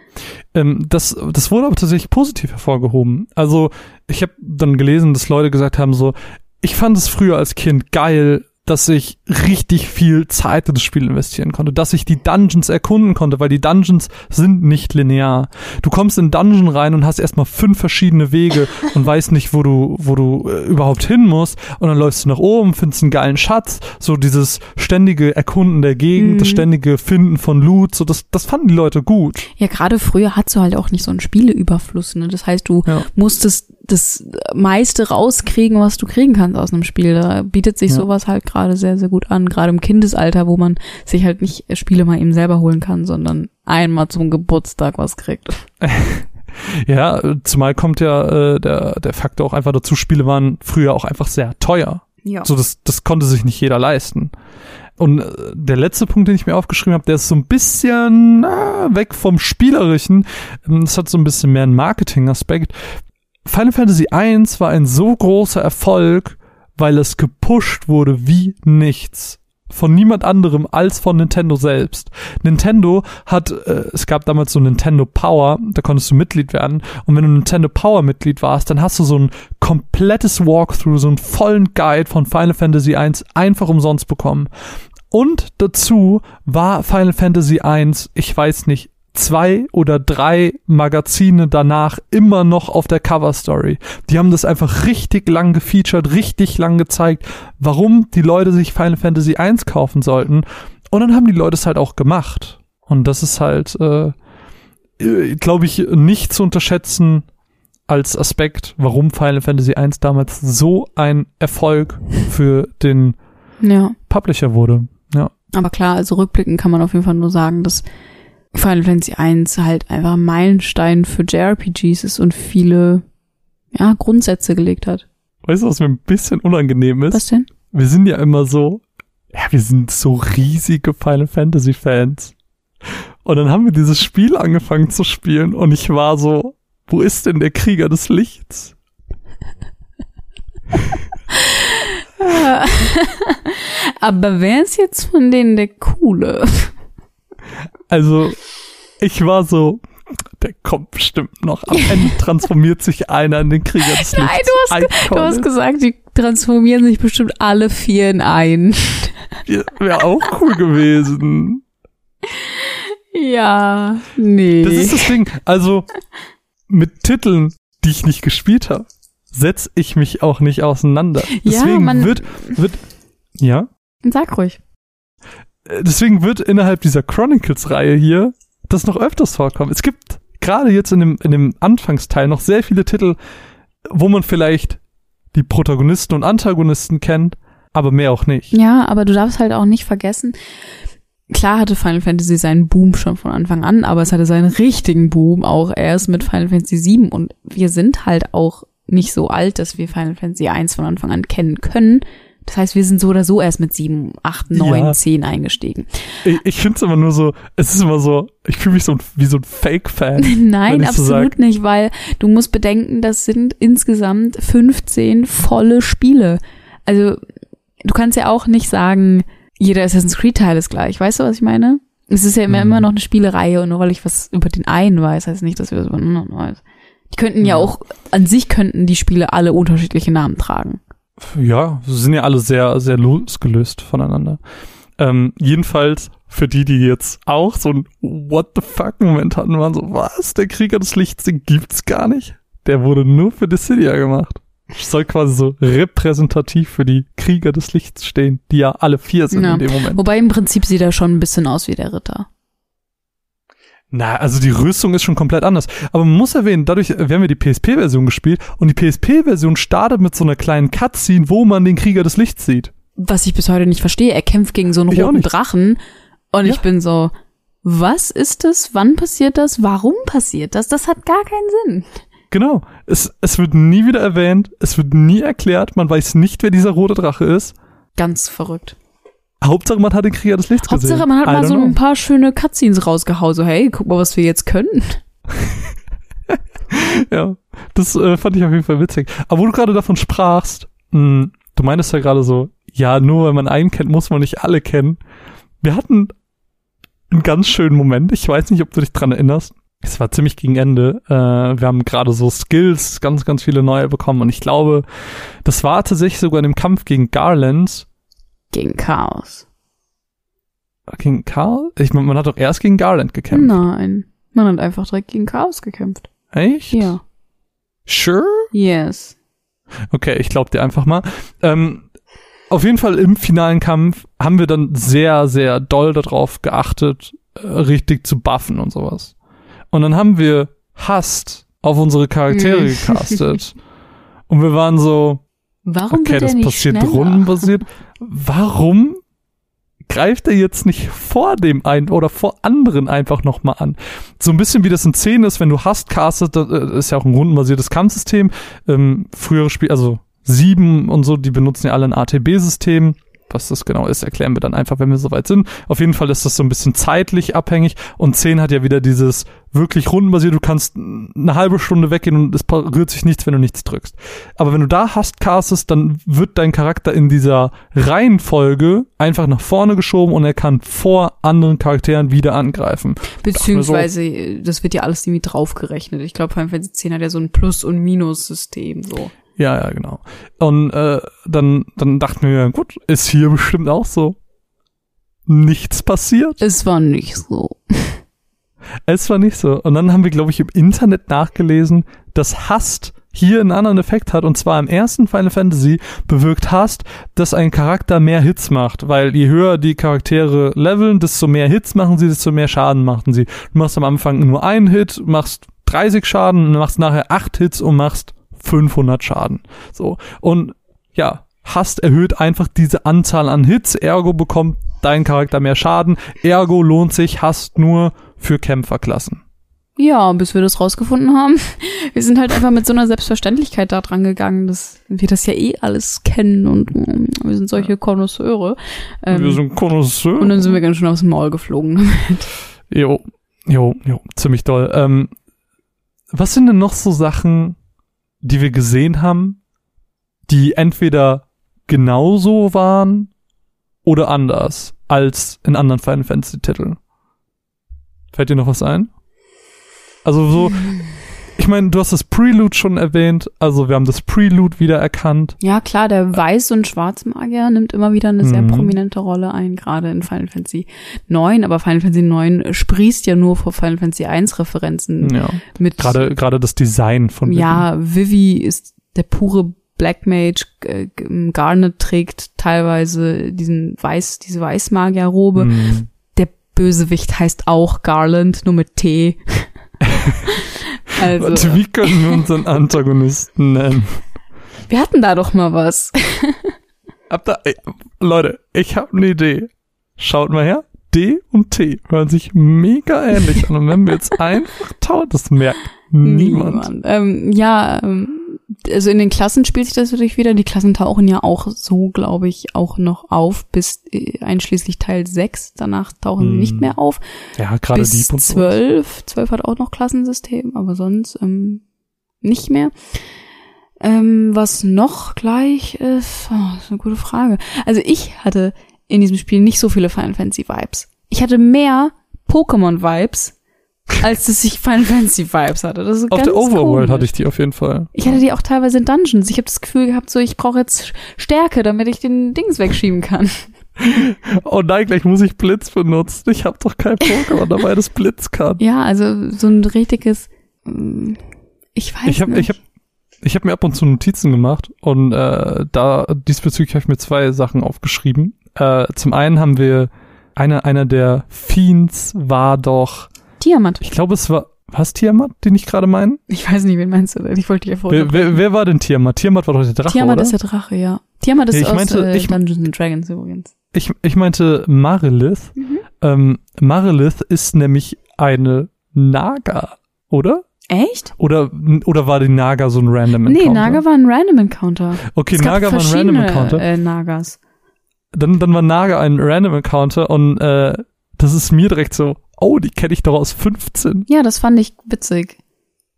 ähm, das, das wurde aber tatsächlich positiv hervorgehoben. Also ich habe dann gelesen, dass Leute gesagt haben so, ich fand es früher als Kind geil, dass ich richtig viel Zeit in das Spiel investieren konnte, dass ich die Dungeons erkunden konnte, weil die Dungeons sind nicht linear. Du kommst in Dungeon rein und hast erstmal fünf verschiedene Wege und weißt nicht, wo du, wo du äh, überhaupt hin musst und dann läufst du nach oben, findest einen geilen Schatz, so dieses ständige Erkunden der Gegend, mhm. das ständige Finden von Loot, so das, das fanden die Leute gut. Ja, gerade früher hattest du halt auch nicht so einen Spieleüberfluss, ne? Das heißt, du ja. musstest das meiste rauskriegen, was du kriegen kannst aus einem Spiel. Da bietet sich ja. sowas halt gerade sehr, sehr gut an, gerade im Kindesalter, wo man sich halt nicht Spiele mal eben selber holen kann, sondern einmal zum Geburtstag was kriegt. ja, zumal kommt ja äh, der, der Faktor auch einfach dazu, Spiele waren früher auch einfach sehr teuer. Ja. So, das, das konnte sich nicht jeder leisten. Und äh, der letzte Punkt, den ich mir aufgeschrieben habe, der ist so ein bisschen äh, weg vom Spielerischen. Das hat so ein bisschen mehr einen Marketing-Aspekt. Final Fantasy I war ein so großer Erfolg, weil es gepusht wurde wie nichts. Von niemand anderem als von Nintendo selbst. Nintendo hat, äh, es gab damals so Nintendo Power, da konntest du Mitglied werden. Und wenn du Nintendo Power Mitglied warst, dann hast du so ein komplettes Walkthrough, so einen vollen Guide von Final Fantasy I einfach umsonst bekommen. Und dazu war Final Fantasy I, ich weiß nicht, zwei oder drei Magazine danach immer noch auf der Cover Story. Die haben das einfach richtig lang gefeatured, richtig lang gezeigt, warum die Leute sich Final Fantasy 1 kaufen sollten. Und dann haben die Leute es halt auch gemacht. Und das ist halt, äh, glaube ich, nicht zu unterschätzen als Aspekt, warum Final Fantasy 1 damals so ein Erfolg für den ja. Publisher wurde. Ja. Aber klar, also rückblickend kann man auf jeden Fall nur sagen, dass Final Fantasy 1 halt einfach Meilenstein für JRPGs ist und viele, ja, Grundsätze gelegt hat. Weißt du, was mir ein bisschen unangenehm ist? Was denn? Wir sind ja immer so, ja, wir sind so riesige Final Fantasy Fans. Und dann haben wir dieses Spiel angefangen zu spielen und ich war so, wo ist denn der Krieger des Lichts? Aber wer ist jetzt von denen der Coole? Also, ich war so, der kommt bestimmt noch. Am Ende transformiert sich einer in den Krieger des Lichts. Nein, du hast, du hast gesagt, die transformieren sich bestimmt alle vier in einen. Wäre auch cool gewesen. Ja, nee. Das ist das Ding. Also, mit Titeln, die ich nicht gespielt habe, setze ich mich auch nicht auseinander. Deswegen ja, man, wird, wird, ja? Sag ruhig deswegen wird innerhalb dieser Chronicles-Reihe hier das noch öfters vorkommen. Es gibt gerade jetzt in dem, in dem Anfangsteil noch sehr viele Titel, wo man vielleicht die Protagonisten und Antagonisten kennt, aber mehr auch nicht. Ja, aber du darfst halt auch nicht vergessen, klar hatte Final Fantasy seinen Boom schon von Anfang an, aber es hatte seinen richtigen Boom auch erst mit Final Fantasy 7 und wir sind halt auch nicht so alt, dass wir Final Fantasy 1 von Anfang an kennen können. Das heißt, wir sind so oder so erst mit sieben, acht, neun, ja. zehn eingestiegen. Ich, ich finde es immer nur so, es ist immer so, ich fühle mich so wie so ein Fake-Fan. Nein, absolut so nicht, weil du musst bedenken, das sind insgesamt 15 volle Spiele. Also, du kannst ja auch nicht sagen, jeder Assassin's Creed-Teil ist gleich. Weißt du, was ich meine? Es ist ja immer, mhm. immer noch eine Spielereihe und nur weil ich was über den einen weiß, heißt nicht, dass wir das über den anderen weiß. Die könnten ja. ja auch, an sich könnten die Spiele alle unterschiedliche Namen tragen. Ja, sie sind ja alle sehr, sehr losgelöst voneinander. Ähm, jedenfalls für die, die jetzt auch so ein What the fuck Moment hatten, waren so, was? Der Krieger des Lichts, den gibt's gar nicht. Der wurde nur für Dissidia gemacht. Soll quasi so repräsentativ für die Krieger des Lichts stehen, die ja alle vier sind ja. in dem Moment. Wobei im Prinzip sieht er schon ein bisschen aus wie der Ritter. Na, also die Rüstung ist schon komplett anders. Aber man muss erwähnen, dadurch, wir haben ja die PSP-Version gespielt und die PSP-Version startet mit so einer kleinen Cutscene, wo man den Krieger des Lichts sieht. Was ich bis heute nicht verstehe, er kämpft gegen so einen ich roten Drachen und ja. ich bin so, was ist das? Wann passiert das? Warum passiert das? Das hat gar keinen Sinn. Genau. Es, es wird nie wieder erwähnt, es wird nie erklärt, man weiß nicht, wer dieser rote Drache ist. Ganz verrückt. Hauptsache, man hat den Krieger des Lichts Hauptsache, gesehen. man hat I mal so know. ein paar schöne Cutscenes rausgehauen. So, hey, guck mal, was wir jetzt können. Ja, das äh, fand ich auf jeden Fall witzig. Aber wo du gerade davon sprachst, mh, du meintest ja gerade so, ja, nur weil man einen kennt, muss man nicht alle kennen. Wir hatten einen ganz schönen Moment. Ich weiß nicht, ob du dich dran erinnerst. Es war ziemlich gegen Ende. Äh, wir haben gerade so Skills, ganz, ganz viele neue bekommen. Und ich glaube, das war tatsächlich sogar in dem Kampf gegen Garland. Gegen Chaos. Gegen Karl? Ich meine, man hat doch erst gegen Garland gekämpft. Nein. Man hat einfach direkt gegen Chaos gekämpft. Echt? Ja. Sure? Yes. Okay, ich glaub dir einfach mal. Ähm, auf jeden Fall im finalen Kampf haben wir dann sehr, sehr doll darauf geachtet, äh, richtig zu buffen und sowas. Und dann haben wir Hast auf unsere Charaktere Mhm. gecastet. und wir waren so, Warum okay, das passiert schneller? rundenbasiert. Warum greift er jetzt nicht vor dem ein oder vor anderen einfach nochmal an? So ein bisschen wie das in 10 ist, wenn du hast castet, das äh, ist ja auch ein rundenbasiertes Kampfsystem. Ähm, frühere Spiel, also 7 und so, die benutzen ja alle ein ATB-System. Was das genau ist, erklären wir dann einfach, wenn wir soweit sind. Auf jeden Fall ist das so ein bisschen zeitlich abhängig und 10 hat ja wieder dieses wirklich rundenbasiert, du kannst eine halbe Stunde weggehen und es rührt sich nichts, wenn du nichts drückst. Aber wenn du da hast castest, dann wird dein Charakter in dieser Reihenfolge einfach nach vorne geschoben und er kann vor anderen Charakteren wieder angreifen. Beziehungsweise, das wird ja alles irgendwie draufgerechnet. Ich glaube, Final Fantasy 10 hat ja so ein Plus- und Minus-System, so. Ja, ja, genau. Und äh, dann, dann dachten wir, gut, ist hier bestimmt auch so. Nichts passiert. Es war nicht so. Es war nicht so. Und dann haben wir, glaube ich, im Internet nachgelesen, dass Hast hier einen anderen Effekt hat. Und zwar im ersten Final Fantasy bewirkt Hast, dass ein Charakter mehr Hits macht. Weil je höher die Charaktere leveln, desto mehr Hits machen sie, desto mehr Schaden machen sie. Du machst am Anfang nur einen Hit, machst 30 Schaden, machst nachher 8 Hits und machst 500 Schaden. So. Und ja, Hast erhöht einfach diese Anzahl an Hits, ergo bekommt dein Charakter mehr Schaden, ergo lohnt sich Hast nur für Kämpferklassen. Ja, bis wir das rausgefunden haben. Wir sind halt einfach mit so einer Selbstverständlichkeit da dran gegangen, dass wir das ja eh alles kennen und mm, wir sind solche Konnoisseure. Ähm, wir sind Konnoisseur. und dann sind wir ganz schön aufs Maul geflogen damit. Jo, jo, jo, ziemlich doll. Ähm, was sind denn noch so Sachen, die wir gesehen haben, die entweder genauso waren oder anders als in anderen Final Fantasy Titeln? Fällt dir noch was ein? Also so, ich meine, du hast das Prelude schon erwähnt, also wir haben das Prelude wieder erkannt. Ja, klar, der Weiß- und Schwarzmagier nimmt immer wieder eine sehr Mhm. prominente Rolle ein, gerade in Final Fantasy 9, aber Final Fantasy 9 sprießt ja nur vor Final Fantasy 1 Referenzen Ja, mit gerade gerade das Design von Vivi. Ja, Vivi ist der pure Black Mage. G- Garnet trägt teilweise diesen Weiß, diese Weißmagierrobe. Hm. Der Bösewicht heißt auch Garland, nur mit T. also, Warte, wie können wir unseren Antagonisten nennen? wir hatten da doch mal was. Habt ihr, ey, Leute, ich habe eine Idee. Schaut mal her. D und T hören sich mega ähnlich an. Und wenn wir jetzt einfach tauen, das merkt niemand. Ähm, ja, ähm, also in den Klassen spielt sich das natürlich wieder. Die Klassen tauchen ja auch so, glaube ich, auch noch auf, bis äh, einschließlich Teil 6. Danach tauchen sie Hm. nicht mehr auf. Ja, gerade Dieb und so. 12. 12 hat auch noch Klassensystem, aber sonst ähm, nicht mehr. Ähm, was noch gleich ist, oh, ist eine gute Frage. Also ich hatte in diesem Spiel nicht so viele Final Fantasy Vibes. Ich hatte mehr Pokémon Vibes, als dass ich Final Fantasy Vibes hatte. Das ist Auf der Overworld komisch. hatte ich die auf jeden Fall. Ich hatte die auch teilweise in Dungeons. Ich habe das Gefühl gehabt, so ich brauche jetzt Stärke, damit ich den Dings wegschieben kann. Oh nein, gleich muss ich Blitz benutzen. Ich habe doch kein Pokémon dabei, das Blitz kann. Ja, also so ein richtiges. mm, Ich weiß Ich habe nicht. ich hab, ich hab mir ab und zu Notizen gemacht und äh, da diesbezüglich habe ich mir zwei Sachen aufgeschrieben. Äh, zum einen haben wir einer einer der Fiends war doch, Tiamat. ich glaube es war was Tiamat, den ich gerade meine? Ich weiß nicht, wen meinst du denn? Ich wollte dich ja vorher. Wer, wer, wer war denn Tiamat? Tiamat war doch der Drache, Tiamat oder? ist der Drache, ja. Tiamat ist Ja, ich aus meinte- äh, ich- Dungeons and Dragons übrigens. ich, ich meinte Marilith. Mhm. Ähm, Marilith ist nämlich eine Naga, oder? Echt? Oder, oder war die Naga so ein Random Encounter? Nee, Naga war ein Random Encounter. Okay, es Naga war ein Random Encounter. Äh, Nagas. Dann, dann war Naga ein Random Encounter und äh, das ist mir direkt so, oh, die kenne ich doch aus 15. Ja, das fand ich witzig.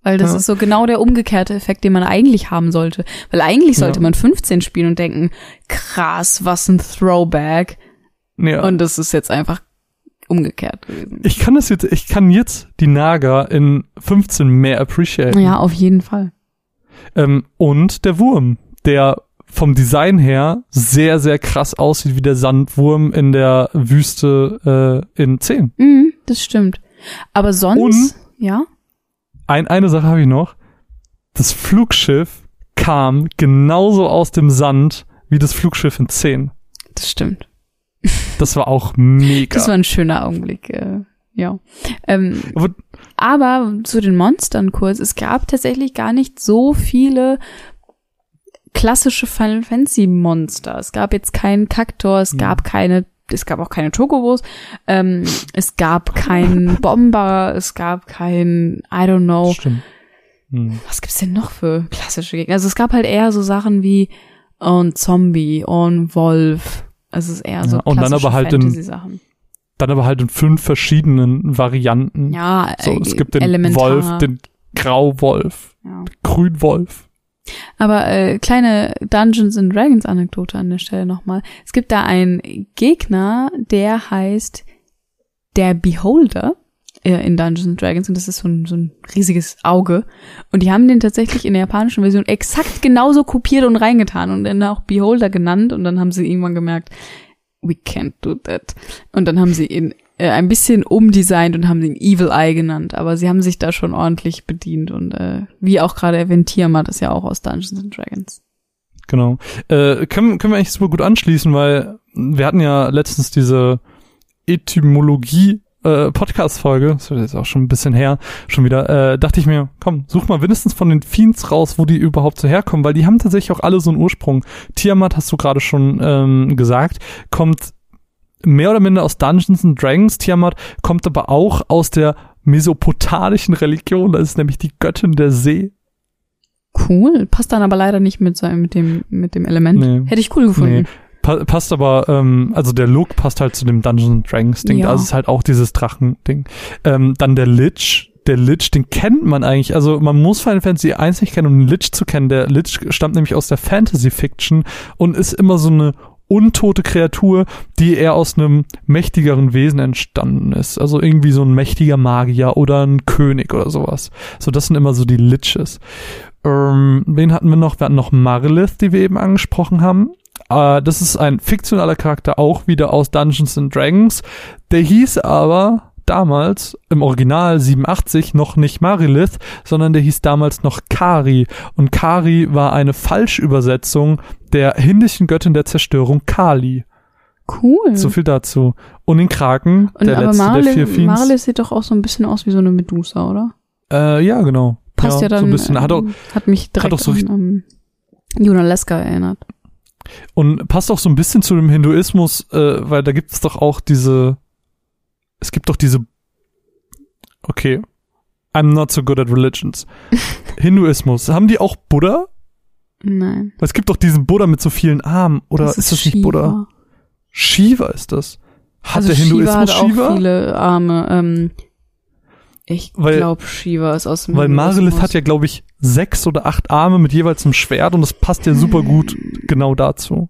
Weil das Ja. ist so genau der umgekehrte Effekt, den man eigentlich haben sollte. Weil eigentlich sollte Ja. man 15 spielen und denken, krass, was ein Throwback. Ja. Und das ist jetzt einfach umgekehrt gewesen. ich kann das jetzt, ich kann jetzt die Naga in 15 mehr appreciaten. Ja, auf jeden Fall. Ähm, und der Wurm, der vom Design her sehr, sehr krass aussieht wie der Sandwurm in der Wüste äh, in 10. Mhm, das stimmt. Aber sonst, ja? Ein, eine Sache habe ich noch. Das Flugschiff kam genauso aus dem Sand wie das Flugschiff in 10. Das stimmt. Das war auch mega. Das war ein schöner Augenblick, äh, ja. Ähm, Aber- aber zu den Monstern kurz. Es gab tatsächlich gar nicht so viele klassische Final Fantasy Monster. Es gab jetzt keinen Kaktor, es gab keine, es gab auch keine Chocobos, ähm, es gab keinen Bomber, es gab kein, I don't know, Stimmt. Hm. was gibt's denn noch für klassische Gegner? Also es gab halt eher so Sachen wie ein Zombie, ein Wolf. Also es ist eher so Ja, und dann aber halt in- Fantasy-Sachen. Dann aber halt in fünf verschiedenen Varianten. Ja, So, äh, es gibt den elementar. Wolf, den Grauwolf, Ja. Grünwolf. Aber äh, kleine Dungeons and Dragons Anekdote an der Stelle nochmal. Es gibt da einen Gegner, der heißt der Beholder äh, in Dungeons and Dragons und das ist so ein, so ein riesiges Auge. Und die haben den tatsächlich in der japanischen Version exakt genauso kopiert und reingetan und dann auch Beholder genannt und dann haben sie irgendwann gemerkt, we can't do that. Und dann haben sie ihn äh, ein bisschen umdesignt und haben ihn Evil Eye genannt, aber sie haben sich da schon ordentlich bedient und äh, wie auch gerade erwähnt, Tiamat ist ja auch aus Dungeons and Dragons. Genau. Äh, können, können wir eigentlich super gut anschließen, weil wir hatten ja letztens diese Etymologie äh, Podcast-Folge, das ist jetzt auch schon ein bisschen her, schon wieder, äh, dachte ich mir, komm, such mal mindestens von den Fiends raus, wo die überhaupt so herkommen, weil die haben tatsächlich auch alle so einen Ursprung. Tiamat, hast du gerade schon ähm, gesagt, kommt mehr oder minder aus Dungeons and Dragons. Tiamat kommt aber auch aus der mesopotamischen Religion, das ist nämlich die Göttin der See. Cool, passt dann aber leider nicht mit seinem mit dem mit dem Element. Nee. Hätte ich cool gefunden. Pa passt aber, ähm, also der Look passt halt zu dem Dungeons and Dragons Ding. Ja. Also es ist halt auch dieses Drachen-Ding. Ähm, dann der Lich. Der Lich, den kennt man eigentlich. Also man muss Final Fantasy 1 nicht kennen, um den Lich zu kennen. Der Lich stammt nämlich aus der Fantasy Fiction und ist immer so eine untote Kreatur, die eher aus einem mächtigeren Wesen entstanden ist. Also irgendwie so ein mächtiger Magier oder ein König oder sowas. So, das sind immer so die Liches. Ähm, wen hatten wir noch? Wir hatten noch Marilith, die wir eben angesprochen haben. Äh, das ist ein fiktionaler Charakter, auch wieder aus Dungeons and Dragons. Der hieß aber damals im Original 87 noch nicht Marilith, sondern der hieß damals noch Kari. Und Kari war eine Falschübersetzung der indischen Göttin der Zerstörung Kali. Cool. So viel dazu. Und den Kraken, und der aber letzte der vier Fiends. Marley sieht doch auch so ein bisschen aus wie so eine Medusa, oder? Äh, ja, genau. Passt ja, dann. So ein bisschen. Hat auch, ähm, hat mich direkt auch so an ähm, Junaleska erinnert. Und passt auch so ein bisschen zu dem Hinduismus, äh, weil da gibt es doch auch diese, es gibt doch diese, okay, I'm not so good at religions. Hinduismus, haben die auch Buddha? Nein. Es gibt doch diesen Buddha mit so vielen Armen, oder ist, das nicht Shiva. Buddha? Shiva ist das. Hat also der Hinduismus Shiva hat auch Shiva? viele Arme. Ähm, ich glaube, Shiva ist aus dem Weil Marilith hat ja, glaube ich, sechs oder acht Arme mit jeweils einem Schwert und das passt ja super gut genau dazu.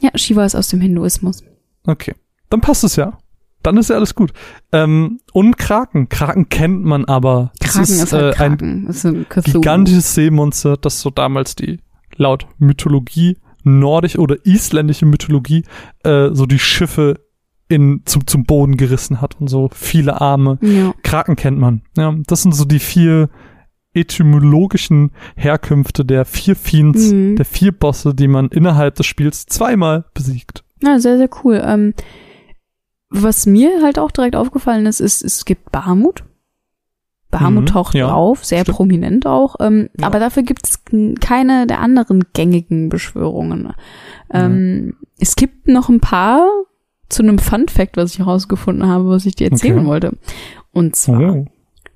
Ja, Shiva ist aus dem Hinduismus. Okay, dann passt es ja. Dann ist ja alles gut. Ähm, und Kraken. Kraken kennt man aber. Das Kraken ist, ist, halt äh, ein Kraken. ist ein gigantisches Seemonster, das so damals die, laut Mythologie, nordisch oder isländische Mythologie, äh, so die Schiffe in, zum, zum Boden gerissen hat und so viele Arme. Ja. Kraken kennt man. Ja, das sind so die vier etymologischen Herkünfte der vier Fiends, Mhm. der vier Bosse, die man innerhalb des Spiels zweimal besiegt. Ja, sehr, sehr cool. Ähm, was mir halt auch direkt aufgefallen ist, ist, es gibt Bahamut. Bahamut Mhm, taucht ja, auf, sehr stimmt. prominent auch. Ähm, Ja. Aber dafür gibt es keine der anderen gängigen Beschwörungen. Ähm, Es gibt noch ein paar zu einem Fun Fact, was ich herausgefunden habe, was ich dir erzählen Okay. wollte. Und zwar Oh.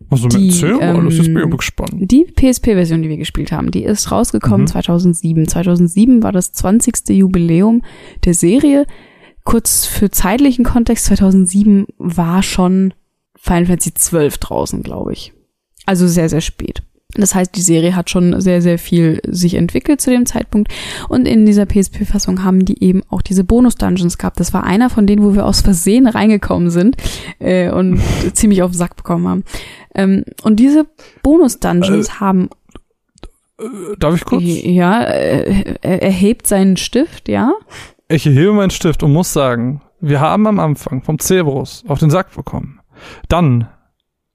Also Die, mit erzähl mal, das ist mir ähm, gespannt. Die PSP-Version, die wir gespielt haben, die ist rausgekommen Mhm. 2007. 2007 war das 20. Jubiläum der Serie. Kurz für zeitlichen Kontext, 2007 war schon Final Fantasy 12 draußen, glaube ich. Also sehr, sehr spät. Das heißt, die Serie hat schon sehr, sehr viel sich entwickelt zu dem Zeitpunkt. Und in dieser PSP-Fassung haben die eben auch diese Bonus-Dungeons gehabt. Das war einer von denen, wo wir aus Versehen reingekommen sind äh, und ziemlich auf den Sack bekommen haben. Ähm, und diese Bonus-Dungeons haben, Äh, Darf ich kurz? ja, äh, er erhebt seinen Stift, ja. Ich erhebe meinen Stift und muss sagen, wir haben am Anfang vom Cerberus auf den Sack bekommen. Dann,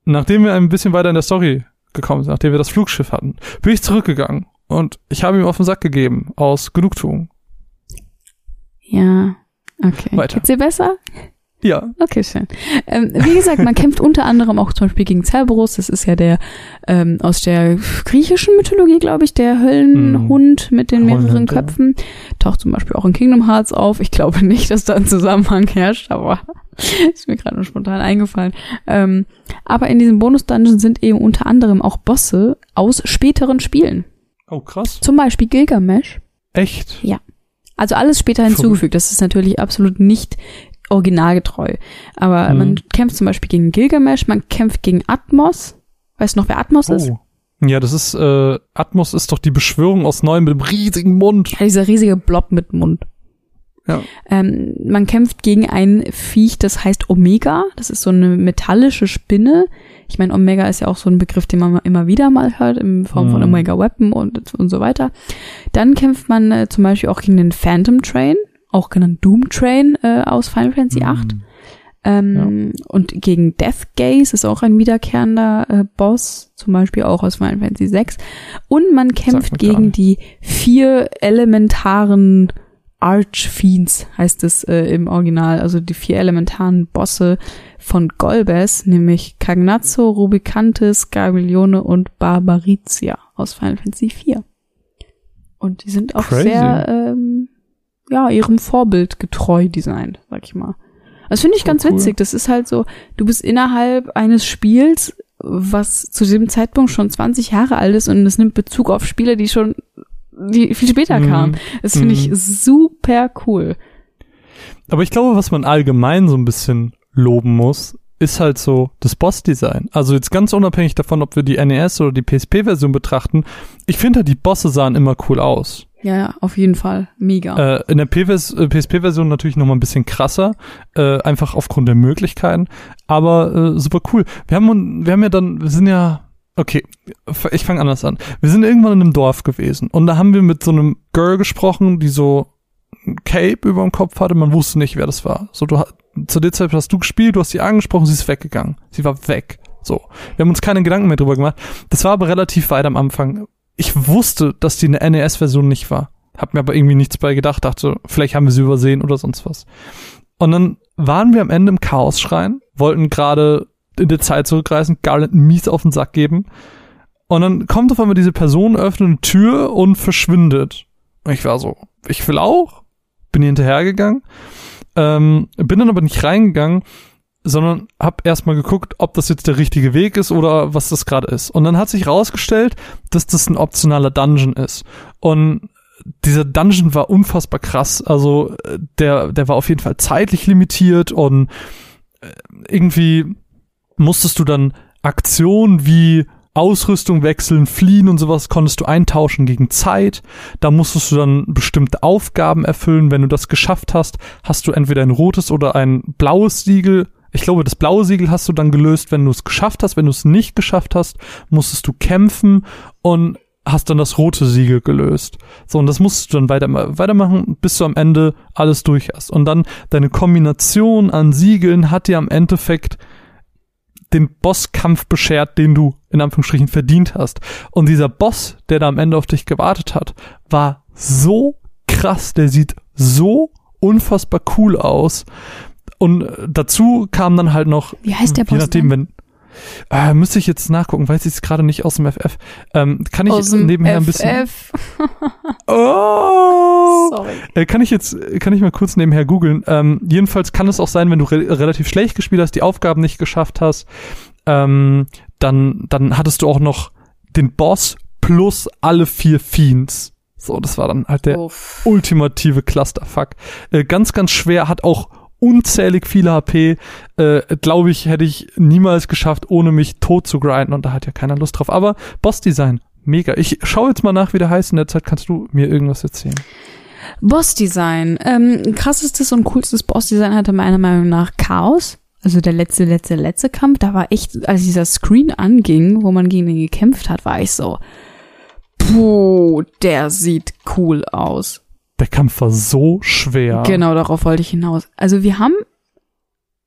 nachdem wir ein bisschen weiter in der Story gekommen sind, nachdem wir das Flugschiff hatten, bin ich zurückgegangen und ich habe ihm auf den Sack gegeben aus Genugtuung. Ja, okay. Weiter. Geht's dir besser? Ja, Okay, schön. Ähm, wie gesagt, man kämpft unter anderem auch zum Beispiel gegen Cerberus. Das ist ja der ähm, aus der griechischen Mythologie, glaube ich, der Höllenhund mit den mehreren ja. Köpfen. Taucht zum Beispiel auch in Kingdom Hearts auf. Ich glaube nicht, dass da ein Zusammenhang herrscht, aber ist mir gerade spontan eingefallen. Ähm, aber in diesem Bonus-Dungeon sind eben unter anderem auch Bosse aus späteren Spielen. Oh, krass. Zum Beispiel Gilgamesh. Echt? Also alles später hinzugefügt. Das ist natürlich absolut nicht originalgetreu. Aber Mhm. man kämpft zum Beispiel gegen Gilgamesh, man kämpft gegen Atmos. Weißt du noch, wer Atmos ist? Oh. Ja, das ist, äh, Atmos ist doch die Beschwörung aus Neuem mit dem riesigen Mund. Ja, dieser riesige Blob mit Mund. Ja. Ähm, man kämpft gegen ein Viech, das heißt Omega. Das ist so eine metallische Spinne. Ich meine, Omega ist ja auch so ein Begriff, den man immer wieder mal hört, in Form von Mhm. Omega Weapon und, und so weiter. Dann kämpft man äh, zum Beispiel auch gegen den Phantom Train, auch genannt Doom Train äh, aus Final Fantasy Mhm. 8. Ähm, Und gegen Death Gaze ist auch ein wiederkehrender äh, Boss, zum Beispiel auch aus Final Fantasy 6. Und man kämpft gegen die vier elementaren Archfiends, heißt es äh, im Original, also die vier elementaren Bosse von Golbez, nämlich Cagnazzo, Rubicantes, Gaglione und Barbarizia aus Final Fantasy 4. Und die sind auch Crazy. sehr, ähm, ja, ihrem Vorbild getreu designt, sag ich mal. Das finde ich Voll ganz cool. witzig. Das ist halt so, du bist innerhalb eines Spiels, was zu dem Zeitpunkt schon 20 Jahre alt ist und es nimmt Bezug auf Spiele, die schon die viel später Mhm. kamen. Das finde ich Mhm. super cool. Aber ich glaube, was man allgemein so ein bisschen loben muss, ist halt so das Boss-Design. Also jetzt ganz unabhängig davon, ob wir die NES oder die PSP-Version betrachten, ich finde halt, die Bosse sahen immer cool aus. Ja, ja, auf jeden Fall. Mega. Äh, in der PVS äh, PSP-Version natürlich noch mal ein bisschen krasser, äh, einfach aufgrund der Möglichkeiten, aber äh, super cool. Wir haben, wir haben ja dann, wir sind ja, okay, ich fange anders an. Wir sind irgendwann in einem Dorf gewesen und da haben wir mit so einem Girl gesprochen, die so ein Cape über dem Kopf hatte, man wusste nicht, wer das war. So, du zu der Zeit hast du gespielt, du hast sie angesprochen, sie ist weggegangen. Sie war weg. So. Wir haben uns keine Gedanken mehr drüber gemacht. Das war aber relativ weit am Anfang. Ich wusste, dass die eine NES-Version nicht war. Hab mir aber irgendwie nichts bei gedacht, dachte, vielleicht haben wir sie übersehen oder sonst was. Und dann waren wir am Ende im Chaos-Schrein, wollten gerade in der Zeit zurückreisen, Garland mies auf den Sack geben. Und dann kommt auf einmal diese Person, öffnet eine Tür und verschwindet. Und ich war so, ich will auch, bin hinterhergegangen, ähm, bin dann aber nicht reingegangen, sondern hab erstmal geguckt, ob das jetzt der richtige Weg ist oder was das gerade ist. Und dann hat sich rausgestellt, dass das ein optionaler Dungeon ist. Und dieser Dungeon war unfassbar krass. Also der, der war auf jeden Fall zeitlich limitiert und äh, irgendwie musstest du dann Aktionen wie Ausrüstung wechseln, fliehen und sowas konntest du eintauschen gegen Zeit. Da musstest du dann bestimmte Aufgaben erfüllen. Wenn du das geschafft hast, hast du entweder ein rotes oder ein blaues Siegel. Ich glaube, das blaue Siegel hast du dann gelöst, wenn du es geschafft hast. Wenn du es nicht geschafft hast, musstest du kämpfen und hast dann das rote Siegel gelöst. So, und das musst du dann weiter, weitermachen, bis du am Ende alles durch hast. Und dann deine Kombination an Siegeln hat dir am Endeffekt den Bosskampf beschert, den du in Anführungsstrichen verdient hast. Und dieser Boss, der da am Ende auf dich gewartet hat, war so krass, der sieht so unfassbar cool aus. Und dazu kam dann halt noch, Wie heißt der je Boss nachdem, denn? wenn, äh, müsste ich jetzt nachgucken, weiß ich es gerade nicht aus dem FF. Ähm, kann ich Aus dem nebenher ein bisschen. FF. Oh! Sorry. Äh, kann ich jetzt, kann ich mal kurz nebenher googeln. Ähm, jedenfalls kann es auch sein, wenn du re relativ schlecht gespielt hast, die Aufgaben nicht geschafft hast, ähm, dann, dann hattest du auch noch den Boss plus alle vier Fiends. So, das war dann halt der Uff. ultimative Clusterfuck. Äh, ganz, ganz schwer, hat auch unzählig viele HP. Äh, Glaube ich, hätte ich niemals geschafft, ohne mich tot zu grinden und da hat ja keiner Lust drauf. Aber Bossdesign, mega. Ich schaue jetzt mal nach, wie der heißt. In der Zeit kannst du mir irgendwas erzählen. Bossdesign. Ähm, krassestes und coolstes Bossdesign hatte meiner Meinung nach Chaos. Also der letzte, letzte, letzte Kampf, da war echt, als dieser Screen anging, wo man gegen ihn gekämpft hat, war ich so, puh, der sieht cool aus. Der Kampf war so schwer. Genau, darauf wollte ich hinaus. Also wir haben,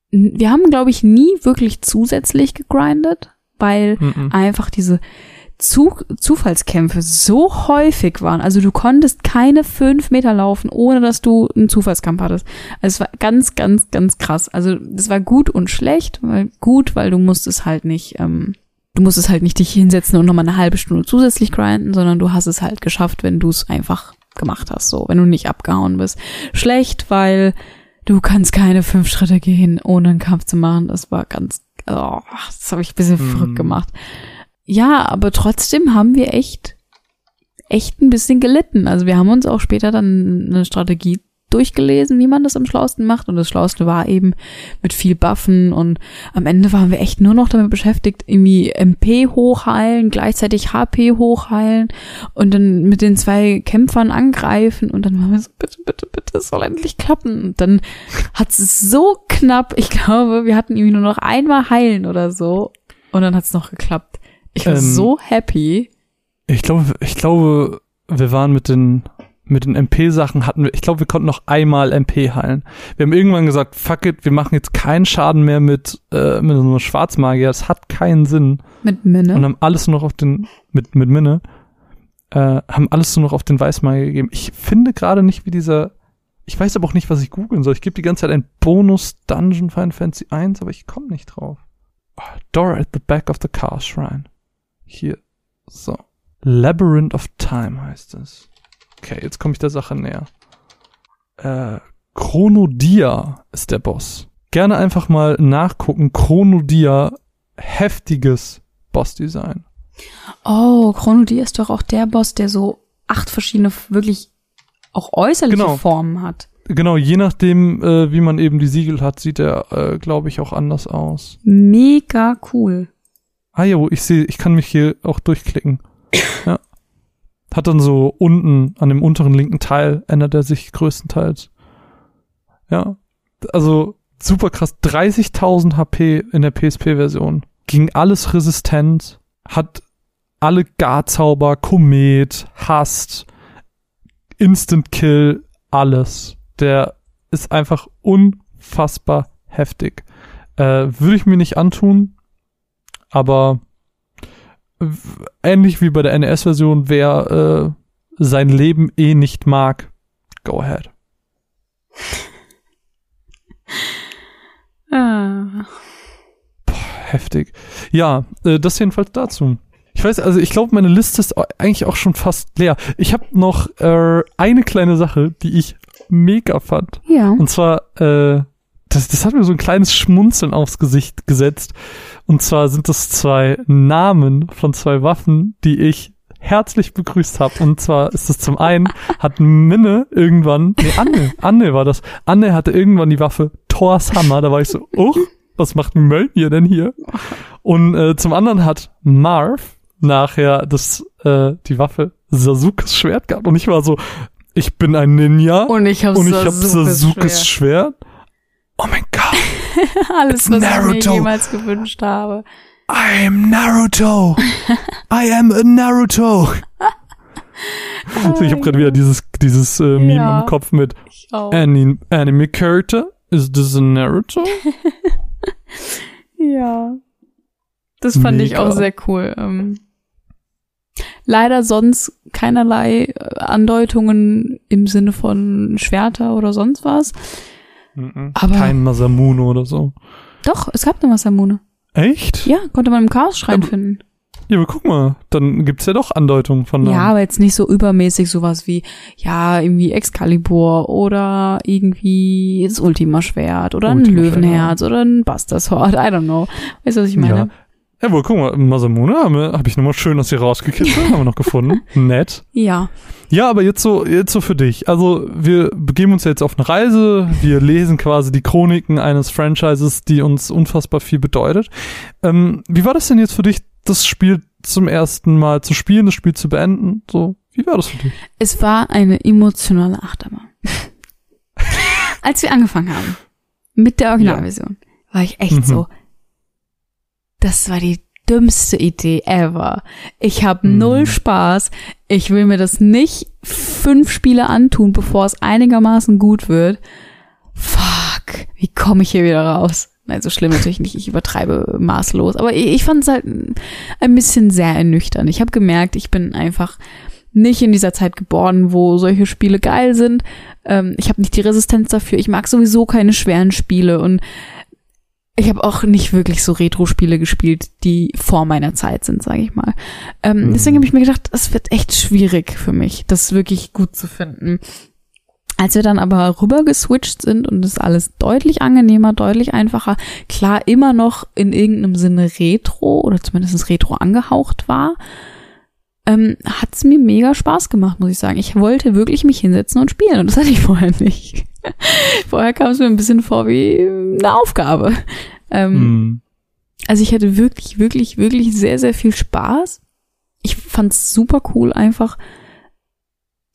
wir haben, glaube ich, nie wirklich zusätzlich gegrindet, weil mm -mm. einfach diese zu Zufallskämpfe so häufig waren. Also du konntest keine fünf Meter laufen, ohne dass du einen Zufallskampf hattest. Also es war ganz, ganz, ganz krass. Also das war gut und schlecht. Weil gut, weil du musstest halt nicht, ähm, du musstest halt nicht dich hinsetzen und nochmal eine halbe Stunde zusätzlich grinden, sondern du hast es halt geschafft, wenn du es einfach gemacht hast, so, wenn du nicht abgehauen bist. Schlecht, weil du kannst keine fünf Schritte gehen, ohne einen Kampf zu machen. Das war ganz, oh, das habe ich ein bisschen mm. verrückt gemacht. Ja, aber trotzdem haben wir echt, echt ein bisschen gelitten. Also wir haben uns auch später dann eine Strategie durchgelesen, wie man das am schlausten macht. Und das Schlauste war eben mit viel Buffen. Und am Ende waren wir echt nur noch damit beschäftigt, irgendwie MP hochheilen, gleichzeitig HP hochheilen und dann mit den zwei Kämpfern angreifen. Und dann waren wir so, bitte, bitte, bitte, es soll endlich klappen. Und dann hat es so knapp, ich glaube, wir hatten irgendwie nur noch einmal heilen oder so. Und dann hat es noch geklappt. Ich war ähm, so happy. Ich glaube, ich glaube, wir waren mit den mit den MP-Sachen hatten wir, ich glaube, wir konnten noch einmal MP heilen. Wir haben irgendwann gesagt, fuck it, wir machen jetzt keinen Schaden mehr mit, äh, mit so einem Schwarzmagier. Das hat keinen Sinn. Mit Minne. Und haben alles nur noch auf den, mit, mit Minne, äh, haben alles nur noch auf den Weißmagier gegeben. Ich finde gerade nicht, wie dieser, ich weiß aber auch nicht, was ich googeln soll. Ich gebe die ganze Zeit einen Bonus Dungeon Final Fantasy 1, aber ich komme nicht drauf. Oh, Door at the back of the Car Shrine. Hier. So. Labyrinth of Time heißt es. Okay, jetzt komme ich der Sache näher. Äh, Chronodia ist der Boss. Gerne einfach mal nachgucken. Chronodia, heftiges Bossdesign. Oh, Chronodia ist doch auch der Boss, der so acht verschiedene, wirklich auch äußerliche genau. Formen hat. Genau, je nachdem, äh, wie man eben die Siegel hat, sieht er, äh, glaube ich, auch anders aus. Mega cool. Ah ja, ich sehe, ich kann mich hier auch durchklicken. Ja. Hat dann so unten an dem unteren linken Teil ändert er sich größtenteils. Ja. Also super krass. 30.000 HP in der PSP-Version. Ging alles resistent. Hat alle Garzauber, Komet, Hast, Instant Kill, alles. Der ist einfach unfassbar heftig. Äh, Würde ich mir nicht antun, aber ähnlich wie bei der NES-Version, wer äh, sein Leben eh nicht mag, go ahead. ah. Boah, heftig. Ja, äh, das jedenfalls dazu. Ich weiß, also ich glaube, meine Liste ist eigentlich auch schon fast leer. Ich habe noch äh, eine kleine Sache, die ich mega fand. Ja. Und zwar, äh, das, das hat mir so ein kleines Schmunzeln aufs Gesicht gesetzt. Und zwar sind das zwei Namen von zwei Waffen, die ich herzlich begrüßt habe. Und zwar ist es zum einen, hat Minne irgendwann, nee, Anne, Anne war das. Anne hatte irgendwann die Waffe Thors Hammer. Da war ich so, oh, was macht Mölnir denn hier? Und äh, zum anderen hat Marv nachher das, äh, die Waffe Sasukes Schwert gehabt. Und ich war so, ich bin ein Ninja. Und ich habe Sasukes, hab Sasukes Schwert. Schwert. Oh mein Gott. Alles, was Naruto. ich mir jemals gewünscht habe. I am Naruto. I am a Naruto. ich habe gerade wieder dieses dieses äh, Meme ja, im Kopf mit Anime, Anime Character. Is this a Naruto? ja. Das fand Mega. ich auch sehr cool. Ähm, leider sonst keinerlei äh, Andeutungen im Sinne von Schwerter oder sonst was. Mhm. Aber Kein Masamune oder so. Doch, es gab eine Masamune. Echt? Ja, konnte man im Chaos-Schrein finden. Ja, aber guck mal, dann gibt's ja doch Andeutungen von Ja, aber jetzt nicht so übermäßig sowas wie, ja, irgendwie Excalibur oder irgendwie das Ultima-Schwert oder ein Löwenherz oder ein Buster Sword, I don't know. Weißt du, was ich meine? Ja. Jawohl, guck mal, Masamune habe hab ich nochmal schön aus hier rausgekitzelt, haben wir noch gefunden. Nett. Ja. Ja, aber jetzt so, jetzt so für dich. Also, wir begeben uns jetzt auf eine Reise. Wir lesen quasi die Chroniken eines Franchises, die uns unfassbar viel bedeutet. Ähm, wie war das denn jetzt für dich, das Spiel zum ersten Mal zu spielen, das Spiel zu beenden? So, wie war das für dich? Es war eine emotionale Achterbahn. Als wir angefangen haben mit der Originalversion, ja. war ich echt mhm. so, das war die dümmste Idee ever. Ich habe mhm. null Spaß. Ich will mir das nicht fünf Spiele antun, bevor es einigermaßen gut wird. Fuck, wie komme ich hier wieder raus? Nein, so schlimm natürlich nicht. Ich übertreibe maßlos. Aber ich, ich fand es halt ein bisschen sehr ernüchternd. Ich habe gemerkt, ich bin einfach nicht in dieser Zeit geboren, wo solche Spiele geil sind. Ähm, ich habe nicht die Resistenz dafür. Ich mag sowieso keine schweren Spiele und ich habe auch nicht wirklich so Retro-Spiele gespielt, die vor meiner Zeit sind, sage ich mal. Ähm, mhm. Deswegen habe ich mir gedacht, es wird echt schwierig für mich, das wirklich gut zu finden. Als wir dann aber rüber geswitcht sind und es alles deutlich angenehmer, deutlich einfacher, klar immer noch in irgendeinem Sinne Retro oder zumindest Retro angehaucht war, ähm, hat es mir mega Spaß gemacht, muss ich sagen. Ich wollte wirklich mich hinsetzen und spielen und das hatte ich vorher nicht. vorher kam es mir ein bisschen vor wie eine Aufgabe. Ähm, mm. Also ich hatte wirklich, wirklich, wirklich sehr, sehr viel Spaß. Ich fand's super cool einfach.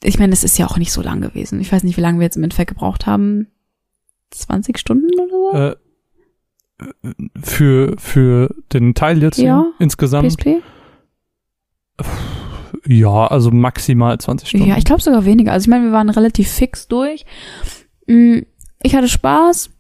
Ich meine, es ist ja auch nicht so lang gewesen. Ich weiß nicht, wie lange wir jetzt im Endeffekt gebraucht haben. 20 Stunden oder so? Äh, für, für den Teil jetzt ja, insgesamt? PSP? Ja, also maximal 20 Stunden. Ja, ich glaube sogar weniger. Also ich meine, wir waren relativ fix durch. Mm, ich hatte Spaß.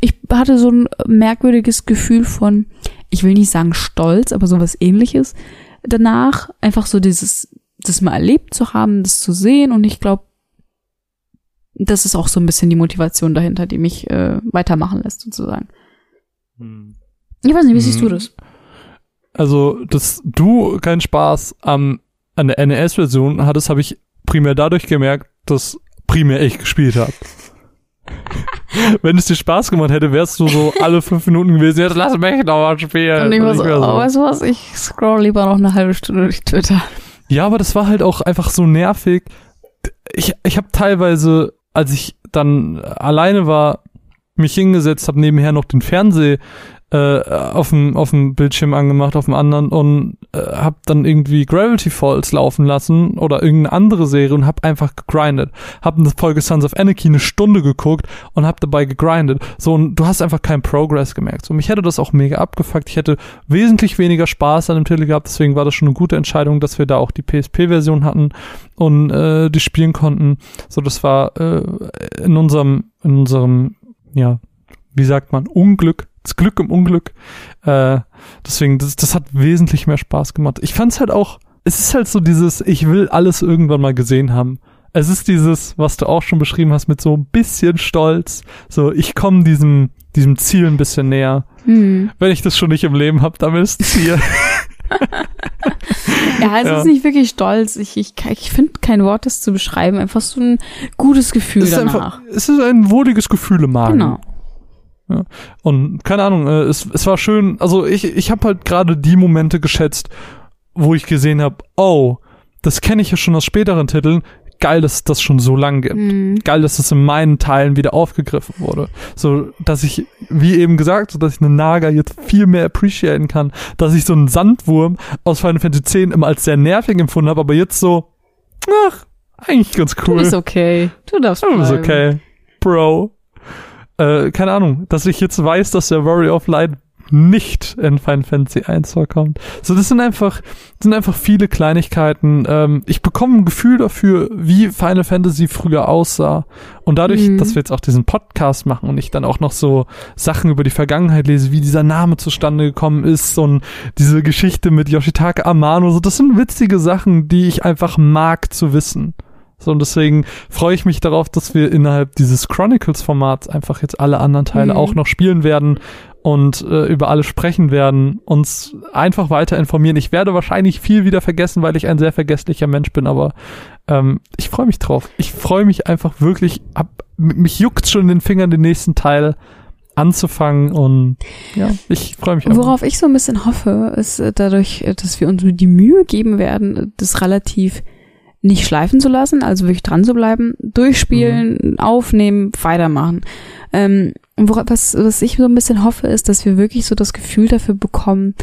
Ich hatte so ein merkwürdiges Gefühl von, ich will nicht sagen Stolz, aber sowas ähnliches danach. Einfach so dieses, das mal erlebt zu haben, das zu sehen. Und ich glaube, das ist auch so ein bisschen die Motivation dahinter, die mich äh, weitermachen lässt, sozusagen. Hm. Ich weiß nicht, wie siehst hm. du das? Also, dass du keinen Spaß am, an der NES-Version hattest, habe ich primär dadurch gemerkt, dass primär ich gespielt habe. Wenn es dir Spaß gemacht hätte, wärst du so alle fünf Minuten gewesen, jetzt lass mich noch mal spielen. Und ich war so. Oh, weißt du was, ich scroll lieber noch eine halbe Stunde durch Twitter. Ja, aber das war halt auch einfach so nervig. Ich, ich habe teilweise, als ich dann alleine war, mich hingesetzt, habe nebenher noch den Fernseher äh, auf dem auf dem Bildschirm angemacht, auf dem anderen und äh, habe dann irgendwie Gravity Falls laufen lassen oder irgendeine andere Serie und habe einfach gegrindet. Hab eine Folge Sons of Anarchy eine Stunde geguckt und habe dabei gegrindet. So und du hast einfach keinen Progress gemerkt. So mich hätte das auch mega abgefuckt. Ich hätte wesentlich weniger Spaß an dem Titel gehabt, deswegen war das schon eine gute Entscheidung, dass wir da auch die PSP-Version hatten und äh, die spielen konnten. So das war äh, in unserem in unserem ja wie sagt man Unglück das Glück im Unglück. Äh, deswegen, das, das hat wesentlich mehr Spaß gemacht. Ich fand's halt auch, es ist halt so dieses, ich will alles irgendwann mal gesehen haben. Es ist dieses, was du auch schon beschrieben hast, mit so ein bisschen Stolz. So, ich komme diesem, diesem Ziel ein bisschen näher. Mhm. Wenn ich das schon nicht im Leben habe, dann ist es Ziel. ja, es ja. ist nicht wirklich stolz. Ich, ich, ich finde kein Wort, das zu beschreiben. Einfach so ein gutes Gefühl es danach. Einfach, es ist ein wohliges Gefühl im Magen. Genau. Ja. Und keine Ahnung, äh, es, es war schön, also ich, ich habe halt gerade die Momente geschätzt, wo ich gesehen habe, oh, das kenne ich ja schon aus späteren Titeln. Geil, dass es das schon so lang gibt. Mhm. Geil, dass es in meinen Teilen wieder aufgegriffen wurde. So, dass ich, wie eben gesagt, so dass ich eine Naga jetzt viel mehr appreciaten kann. Dass ich so einen Sandwurm aus Final Fantasy X immer als sehr nervig empfunden habe, aber jetzt so, ach, eigentlich ganz cool. Du bist okay. Du darfst Du bist okay. Bro äh, keine Ahnung, dass ich jetzt weiß, dass der Warrior of Light nicht in Final Fantasy 1 vorkommt. So, das sind einfach, sind einfach viele Kleinigkeiten. Ähm, ich bekomme ein Gefühl dafür, wie Final Fantasy früher aussah. Und dadurch, mhm. dass wir jetzt auch diesen Podcast machen und ich dann auch noch so Sachen über die Vergangenheit lese, wie dieser Name zustande gekommen ist und diese Geschichte mit Yoshitaka Amano, so, das sind witzige Sachen, die ich einfach mag zu wissen. So, und deswegen freue ich mich darauf, dass wir innerhalb dieses Chronicles-Formats einfach jetzt alle anderen Teile mhm. auch noch spielen werden und äh, über alle sprechen werden, uns einfach weiter informieren. Ich werde wahrscheinlich viel wieder vergessen, weil ich ein sehr vergesslicher Mensch bin, aber ähm, ich freue mich drauf. Ich freue mich einfach wirklich ab. Mich juckt schon in den Fingern den nächsten Teil anzufangen und ja, ich freue mich. Worauf ich so ein bisschen hoffe, ist äh, dadurch, äh, dass wir uns die Mühe geben werden, das relativ nicht schleifen zu lassen, also wirklich dran zu bleiben, durchspielen, mhm. aufnehmen, weitermachen. Ähm, was, was ich so ein bisschen hoffe, ist, dass wir wirklich so das Gefühl dafür bekommen,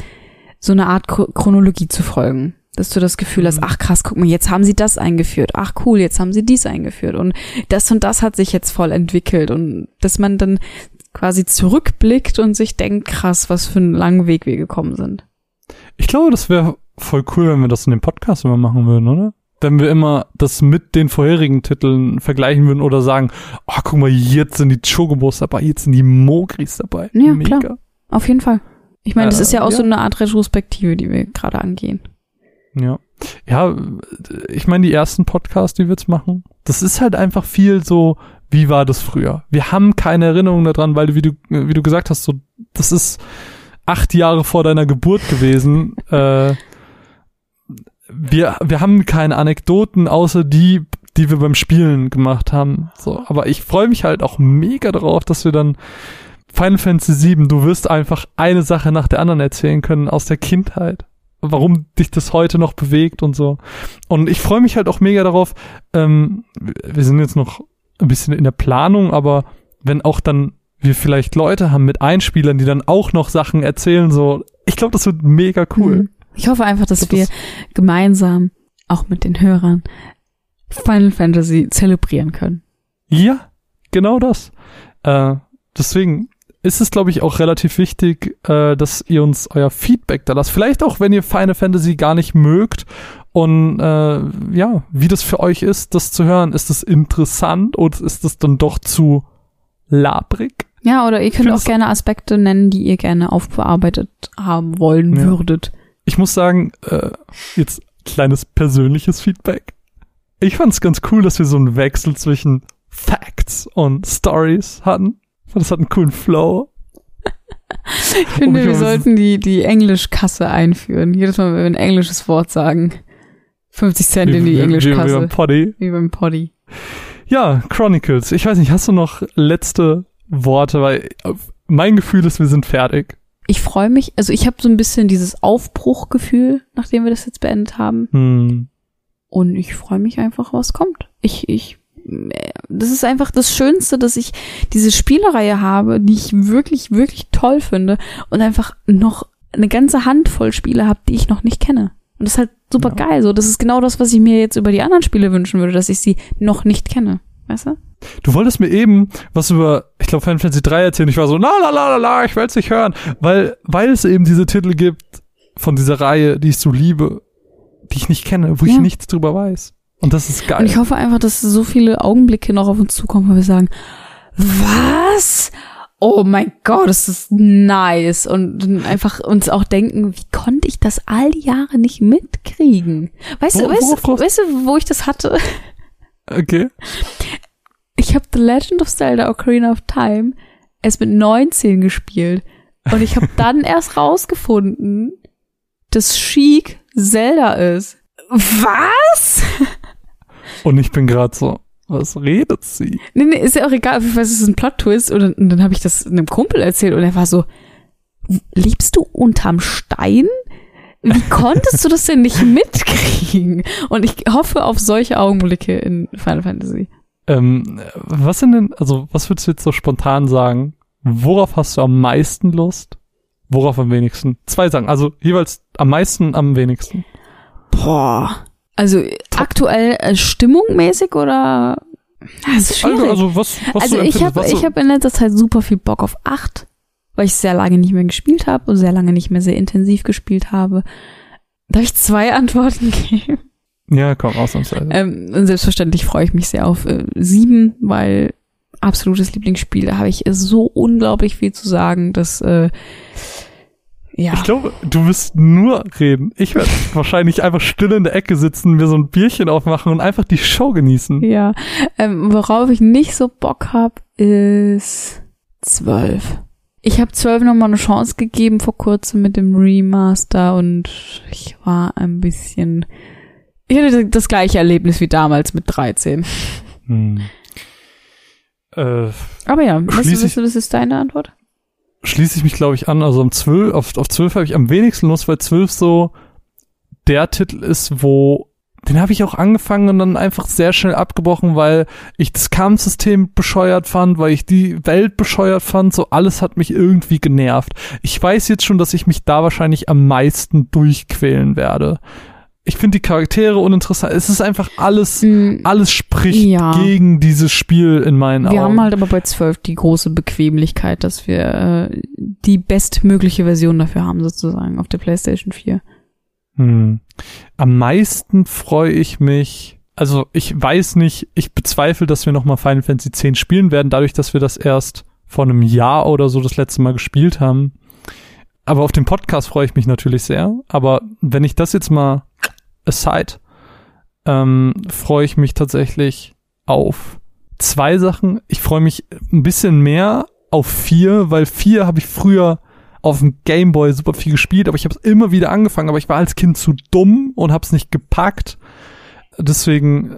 so eine Art Chronologie zu folgen. Dass du das Gefühl hast, mhm. ach krass, guck mal, jetzt haben sie das eingeführt. Ach cool, jetzt haben sie dies eingeführt. Und das und das hat sich jetzt voll entwickelt. Und dass man dann quasi zurückblickt und sich denkt, krass, was für einen langen Weg wir gekommen sind. Ich glaube, das wäre voll cool, wenn wir das in dem Podcast immer machen würden, oder? Wenn wir immer das mit den vorherigen Titeln vergleichen würden oder sagen, oh, guck mal, jetzt sind die Chocobos dabei, jetzt sind die Mogris dabei. Ja, Mega. klar. Auf jeden Fall. Ich meine, das äh, ist ja auch ja. so eine Art Retrospektive, die wir gerade angehen. Ja. Ja, ich meine, die ersten Podcasts, die wir jetzt machen, das ist halt einfach viel so, wie war das früher? Wir haben keine Erinnerung daran, weil wie du, wie du gesagt hast, so, das ist acht Jahre vor deiner Geburt gewesen. äh, wir, wir haben keine Anekdoten, außer die, die wir beim Spielen gemacht haben. So, aber ich freue mich halt auch mega darauf, dass wir dann Final Fantasy VII, du wirst einfach eine Sache nach der anderen erzählen können aus der Kindheit. Warum dich das heute noch bewegt und so. Und ich freue mich halt auch mega darauf. Ähm, wir sind jetzt noch ein bisschen in der Planung, aber wenn auch dann wir vielleicht Leute haben mit Einspielern, die dann auch noch Sachen erzählen, so, ich glaube, das wird mega cool. Mhm. Ich hoffe einfach, dass wir gemeinsam, auch mit den Hörern, Final Fantasy zelebrieren können. Ja, genau das. Äh, deswegen ist es, glaube ich, auch relativ wichtig, äh, dass ihr uns euer Feedback da lasst. Vielleicht auch, wenn ihr Final Fantasy gar nicht mögt und äh, ja, wie das für euch ist, das zu hören. Ist das interessant oder ist das dann doch zu labrig? Ja, oder ihr könnt auch gerne Aspekte nennen, die ihr gerne aufbearbeitet haben wollen ja. würdet. Ich muss sagen, äh, jetzt kleines persönliches Feedback. Ich fand es ganz cool, dass wir so einen Wechsel zwischen Facts und Stories hatten. Das hat einen coolen Flow. ich finde, wir sollten die, die Englischkasse einführen. Jedes Mal, wenn wir ein englisches Wort sagen. 50 Cent wie, in die Englischkasse. Wie beim Poddy. Wie beim Poddy. Ja, Chronicles. Ich weiß nicht, hast du noch letzte Worte? Weil mein Gefühl ist, wir sind fertig. Ich freue mich, also ich habe so ein bisschen dieses Aufbruchgefühl, nachdem wir das jetzt beendet haben. Hm. Und ich freue mich einfach, was kommt. Ich, ich, das ist einfach das Schönste, dass ich diese Spielereihe habe, die ich wirklich, wirklich toll finde und einfach noch eine ganze Handvoll Spiele habe, die ich noch nicht kenne. Und das ist halt super ja. geil. So, das ist genau das, was ich mir jetzt über die anderen Spiele wünschen würde, dass ich sie noch nicht kenne. Weißt du? Du wolltest mir eben was über, ich glaube, Final Fantasy 3 erzählen. Ich war so, la la la la la, ich will es nicht hören. Weil, weil es eben diese Titel gibt von dieser Reihe, die ich so liebe, die ich nicht kenne, wo ja. ich nichts drüber weiß. Und das ist geil. Und ich hoffe einfach, dass so viele Augenblicke noch auf uns zukommen, wo wir sagen, was? oh mein Gott, das ist nice. Und einfach uns auch denken, wie konnte ich das all die Jahre nicht mitkriegen? Weißt wo, du, weißt, weißt du, wo ich das hatte? Okay. Ich habe The Legend of Zelda Ocarina of Time erst mit 19 gespielt. Und ich habe dann erst rausgefunden, dass Sheik Zelda ist. Was? Und ich bin gerade so, was redet sie? Nee, nee, ist ja auch egal. Ich weiß, es ist ein Plot-Twist. Und, und dann habe ich das einem Kumpel erzählt und er war so, lebst du unterm Stein? Wie konntest du das denn nicht mitkriegen? Und ich hoffe auf solche Augenblicke in Final Fantasy. Ähm, was sind denn, also was würdest du jetzt so spontan sagen? Worauf hast du am meisten Lust? Worauf am wenigsten? Zwei Sachen, also jeweils am meisten, am wenigsten. Boah. Also aktuell äh, stimmungmäßig oder? Das ist schwierig. Also, also was, was also ich habe ich habe in letzter Zeit super viel Bock auf acht, weil ich sehr lange nicht mehr gespielt habe und sehr lange nicht mehr sehr intensiv gespielt habe. Darf ich zwei Antworten geben? Ja, komm, ausnahmsweise. Ähm, selbstverständlich freue ich mich sehr auf äh, sieben, weil absolutes Lieblingsspiel, da habe ich so unglaublich viel zu sagen, dass äh, ja. Ich glaube, du wirst nur reden. Ich werde wahrscheinlich einfach still in der Ecke sitzen, mir so ein Bierchen aufmachen und einfach die Show genießen. Ja. Ähm, worauf ich nicht so Bock hab, ist zwölf. Ich habe zwölf nochmal eine Chance gegeben vor kurzem mit dem Remaster und ich war ein bisschen. Ich hatte das gleiche Erlebnis wie damals mit 13. Hm. Äh, Aber ja, weißt du, weißt du, was ist deine Antwort? schließe ich mich, glaube ich, an. Also um 12, auf, auf 12 habe ich am wenigsten Lust, weil 12 so der Titel ist, wo den habe ich auch angefangen und dann einfach sehr schnell abgebrochen, weil ich das Kampfsystem bescheuert fand, weil ich die Welt bescheuert fand. So alles hat mich irgendwie genervt. Ich weiß jetzt schon, dass ich mich da wahrscheinlich am meisten durchquälen werde. Ich finde die Charaktere uninteressant. Es ist einfach alles, mm, alles spricht ja. gegen dieses Spiel in meinen wir Augen. Wir haben halt aber bei 12 die große Bequemlichkeit, dass wir äh, die bestmögliche Version dafür haben, sozusagen, auf der PlayStation 4. Hm. Am meisten freue ich mich, also ich weiß nicht, ich bezweifle, dass wir nochmal Final Fantasy X spielen werden, dadurch, dass wir das erst vor einem Jahr oder so das letzte Mal gespielt haben. Aber auf den Podcast freue ich mich natürlich sehr. Aber wenn ich das jetzt mal aside, ähm, freue ich mich tatsächlich auf zwei Sachen. Ich freue mich ein bisschen mehr auf vier, weil vier habe ich früher auf dem Gameboy super viel gespielt, aber ich habe es immer wieder angefangen, aber ich war als Kind zu dumm und habe es nicht gepackt. Deswegen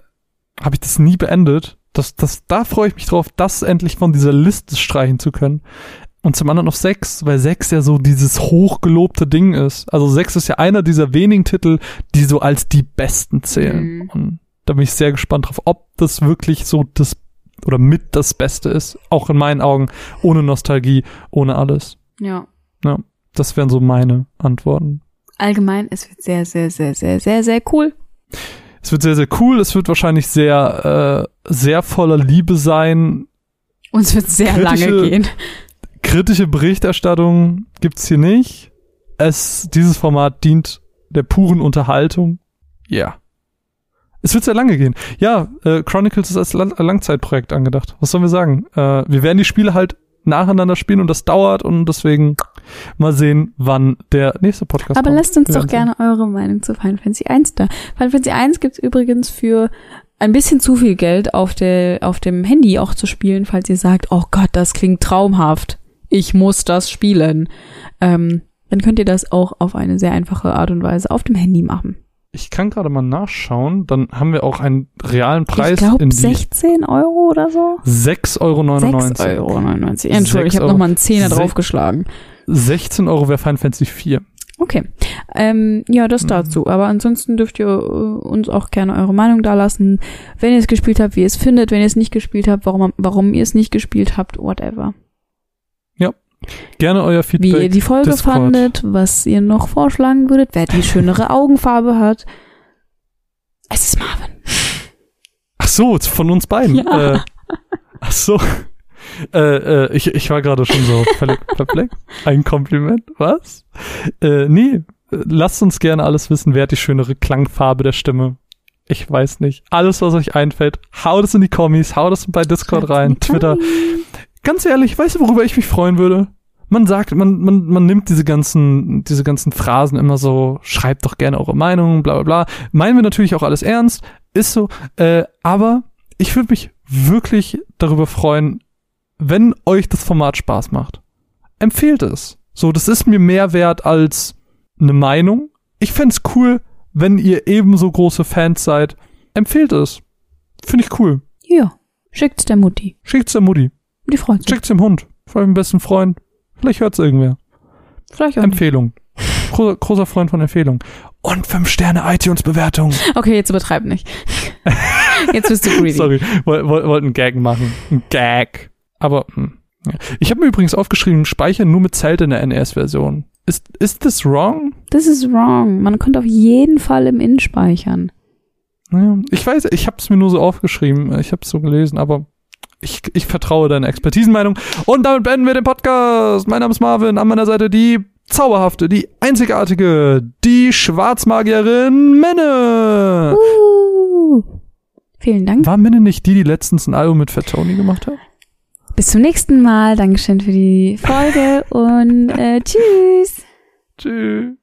habe ich das nie beendet. Das, das, da freue ich mich drauf, das endlich von dieser Liste streichen zu können. Und zum anderen auf sechs, weil sechs ja so dieses hochgelobte Ding ist. Also sechs ist ja einer dieser wenigen Titel, die so als die besten zählen. Mhm. Und da bin ich sehr gespannt drauf, ob das wirklich so das oder mit das Beste ist. Auch in meinen Augen, ohne Nostalgie, ohne alles. Ja. Ja, das wären so meine Antworten. Allgemein, es wird sehr, sehr, sehr, sehr, sehr, sehr cool. Es wird sehr, sehr cool. Es wird wahrscheinlich sehr, äh, sehr voller Liebe sein. Und es wird sehr kritische, lange gehen. Kritische Berichterstattung gibt's hier nicht. Es, dieses Format dient der puren Unterhaltung. Ja. Yeah. Es wird sehr lange gehen. Ja, äh, Chronicles ist als Lang Langzeitprojekt angedacht. Was sollen wir sagen? Äh, wir werden die Spiele halt nacheinander spielen und das dauert und deswegen mal sehen, wann der nächste Podcast Aber kommt. lasst uns doch gerne eure Meinung zu Final Fantasy 1 da. Final Fantasy 1 gibt's übrigens für ein bisschen zu viel Geld auf der auf dem Handy auch zu spielen, falls ihr sagt, oh Gott, das klingt traumhaft. Ich muss das spielen. Ähm, dann könnt ihr das auch auf eine sehr einfache Art und Weise auf dem Handy machen. Ich kann gerade mal nachschauen, dann haben wir auch einen realen Preis. Ich glaube 16 Euro oder so. 6,99 Euro. 6,99 Euro. Entschuldigung, ich habe nochmal einen Zehner draufgeschlagen. 16 Euro wäre Final Fantasy 4. Okay. Ähm, ja, das mhm. dazu. Aber ansonsten dürft ihr äh, uns auch gerne eure Meinung dalassen. Wenn ihr es gespielt habt, wie ihr es findet. Wenn ihr es nicht gespielt habt, warum, warum ihr es nicht gespielt habt, whatever. Gerne euer Feedback. Wie ihr die Folge Discord. fandet, was ihr noch vorschlagen würdet, wer die schönere Augenfarbe hat. Es ist Marvin. Ach so, von uns beiden. Ja. Äh, ach so. Äh, äh, ich, ich war gerade schon so völlig perplex. Ein Kompliment, was? Äh, nee, lasst uns gerne alles wissen, wer hat die schönere Klangfarbe der Stimme. Ich weiß nicht. Alles, was euch einfällt, haut es in die Kommis, haut es bei Discord rein, Twitter. Ganz ehrlich, weißt du, worüber ich mich freuen würde? Man sagt, man, man, man nimmt diese ganzen, diese ganzen Phrasen immer so, schreibt doch gerne eure Meinung, bla bla bla. Meinen wir natürlich auch alles ernst, ist so, äh, aber ich würde mich wirklich darüber freuen, wenn euch das Format Spaß macht. Empfehlt es. So, das ist mir mehr wert als eine Meinung. Ich fände cool, wenn ihr ebenso große Fans seid. Empfehlt es. Finde ich cool. Ja. Schickt's der Mutti. Schickt's der Mutti. Die freut sich. Schickt's dem Hund. Vor allem besten Freund. Vielleicht hört's irgendwer. Vielleicht auch. Empfehlung. Großer, großer Freund von Empfehlung. Und 5 Sterne iTunes-Bewertung. Okay, jetzt übertreib nicht. jetzt bist du greedy. Sorry, wollte wollt, wollt einen Gag machen. Ein Gag. Aber, hm. Ich habe mir übrigens aufgeschrieben, speichern nur mit Zelt in der NES-Version. Ist, ist das wrong? Das ist wrong. Man könnte auf jeden Fall im In speichern. Ja, ich weiß, ich habe es mir nur so aufgeschrieben. Ich habe es so gelesen, aber ich, ich vertraue deiner Expertisenmeinung. Und damit beenden wir den Podcast. Mein Name ist Marvin, an meiner Seite die zauberhafte, die einzigartige, die Schwarzmagierin Menne. Uh, vielen Dank. War Menne nicht die, die letztens ein Album mit Fat Tony gemacht hat? Bis zum nächsten Mal. Dankeschön für die Folge und äh, tschüss. Tschüss.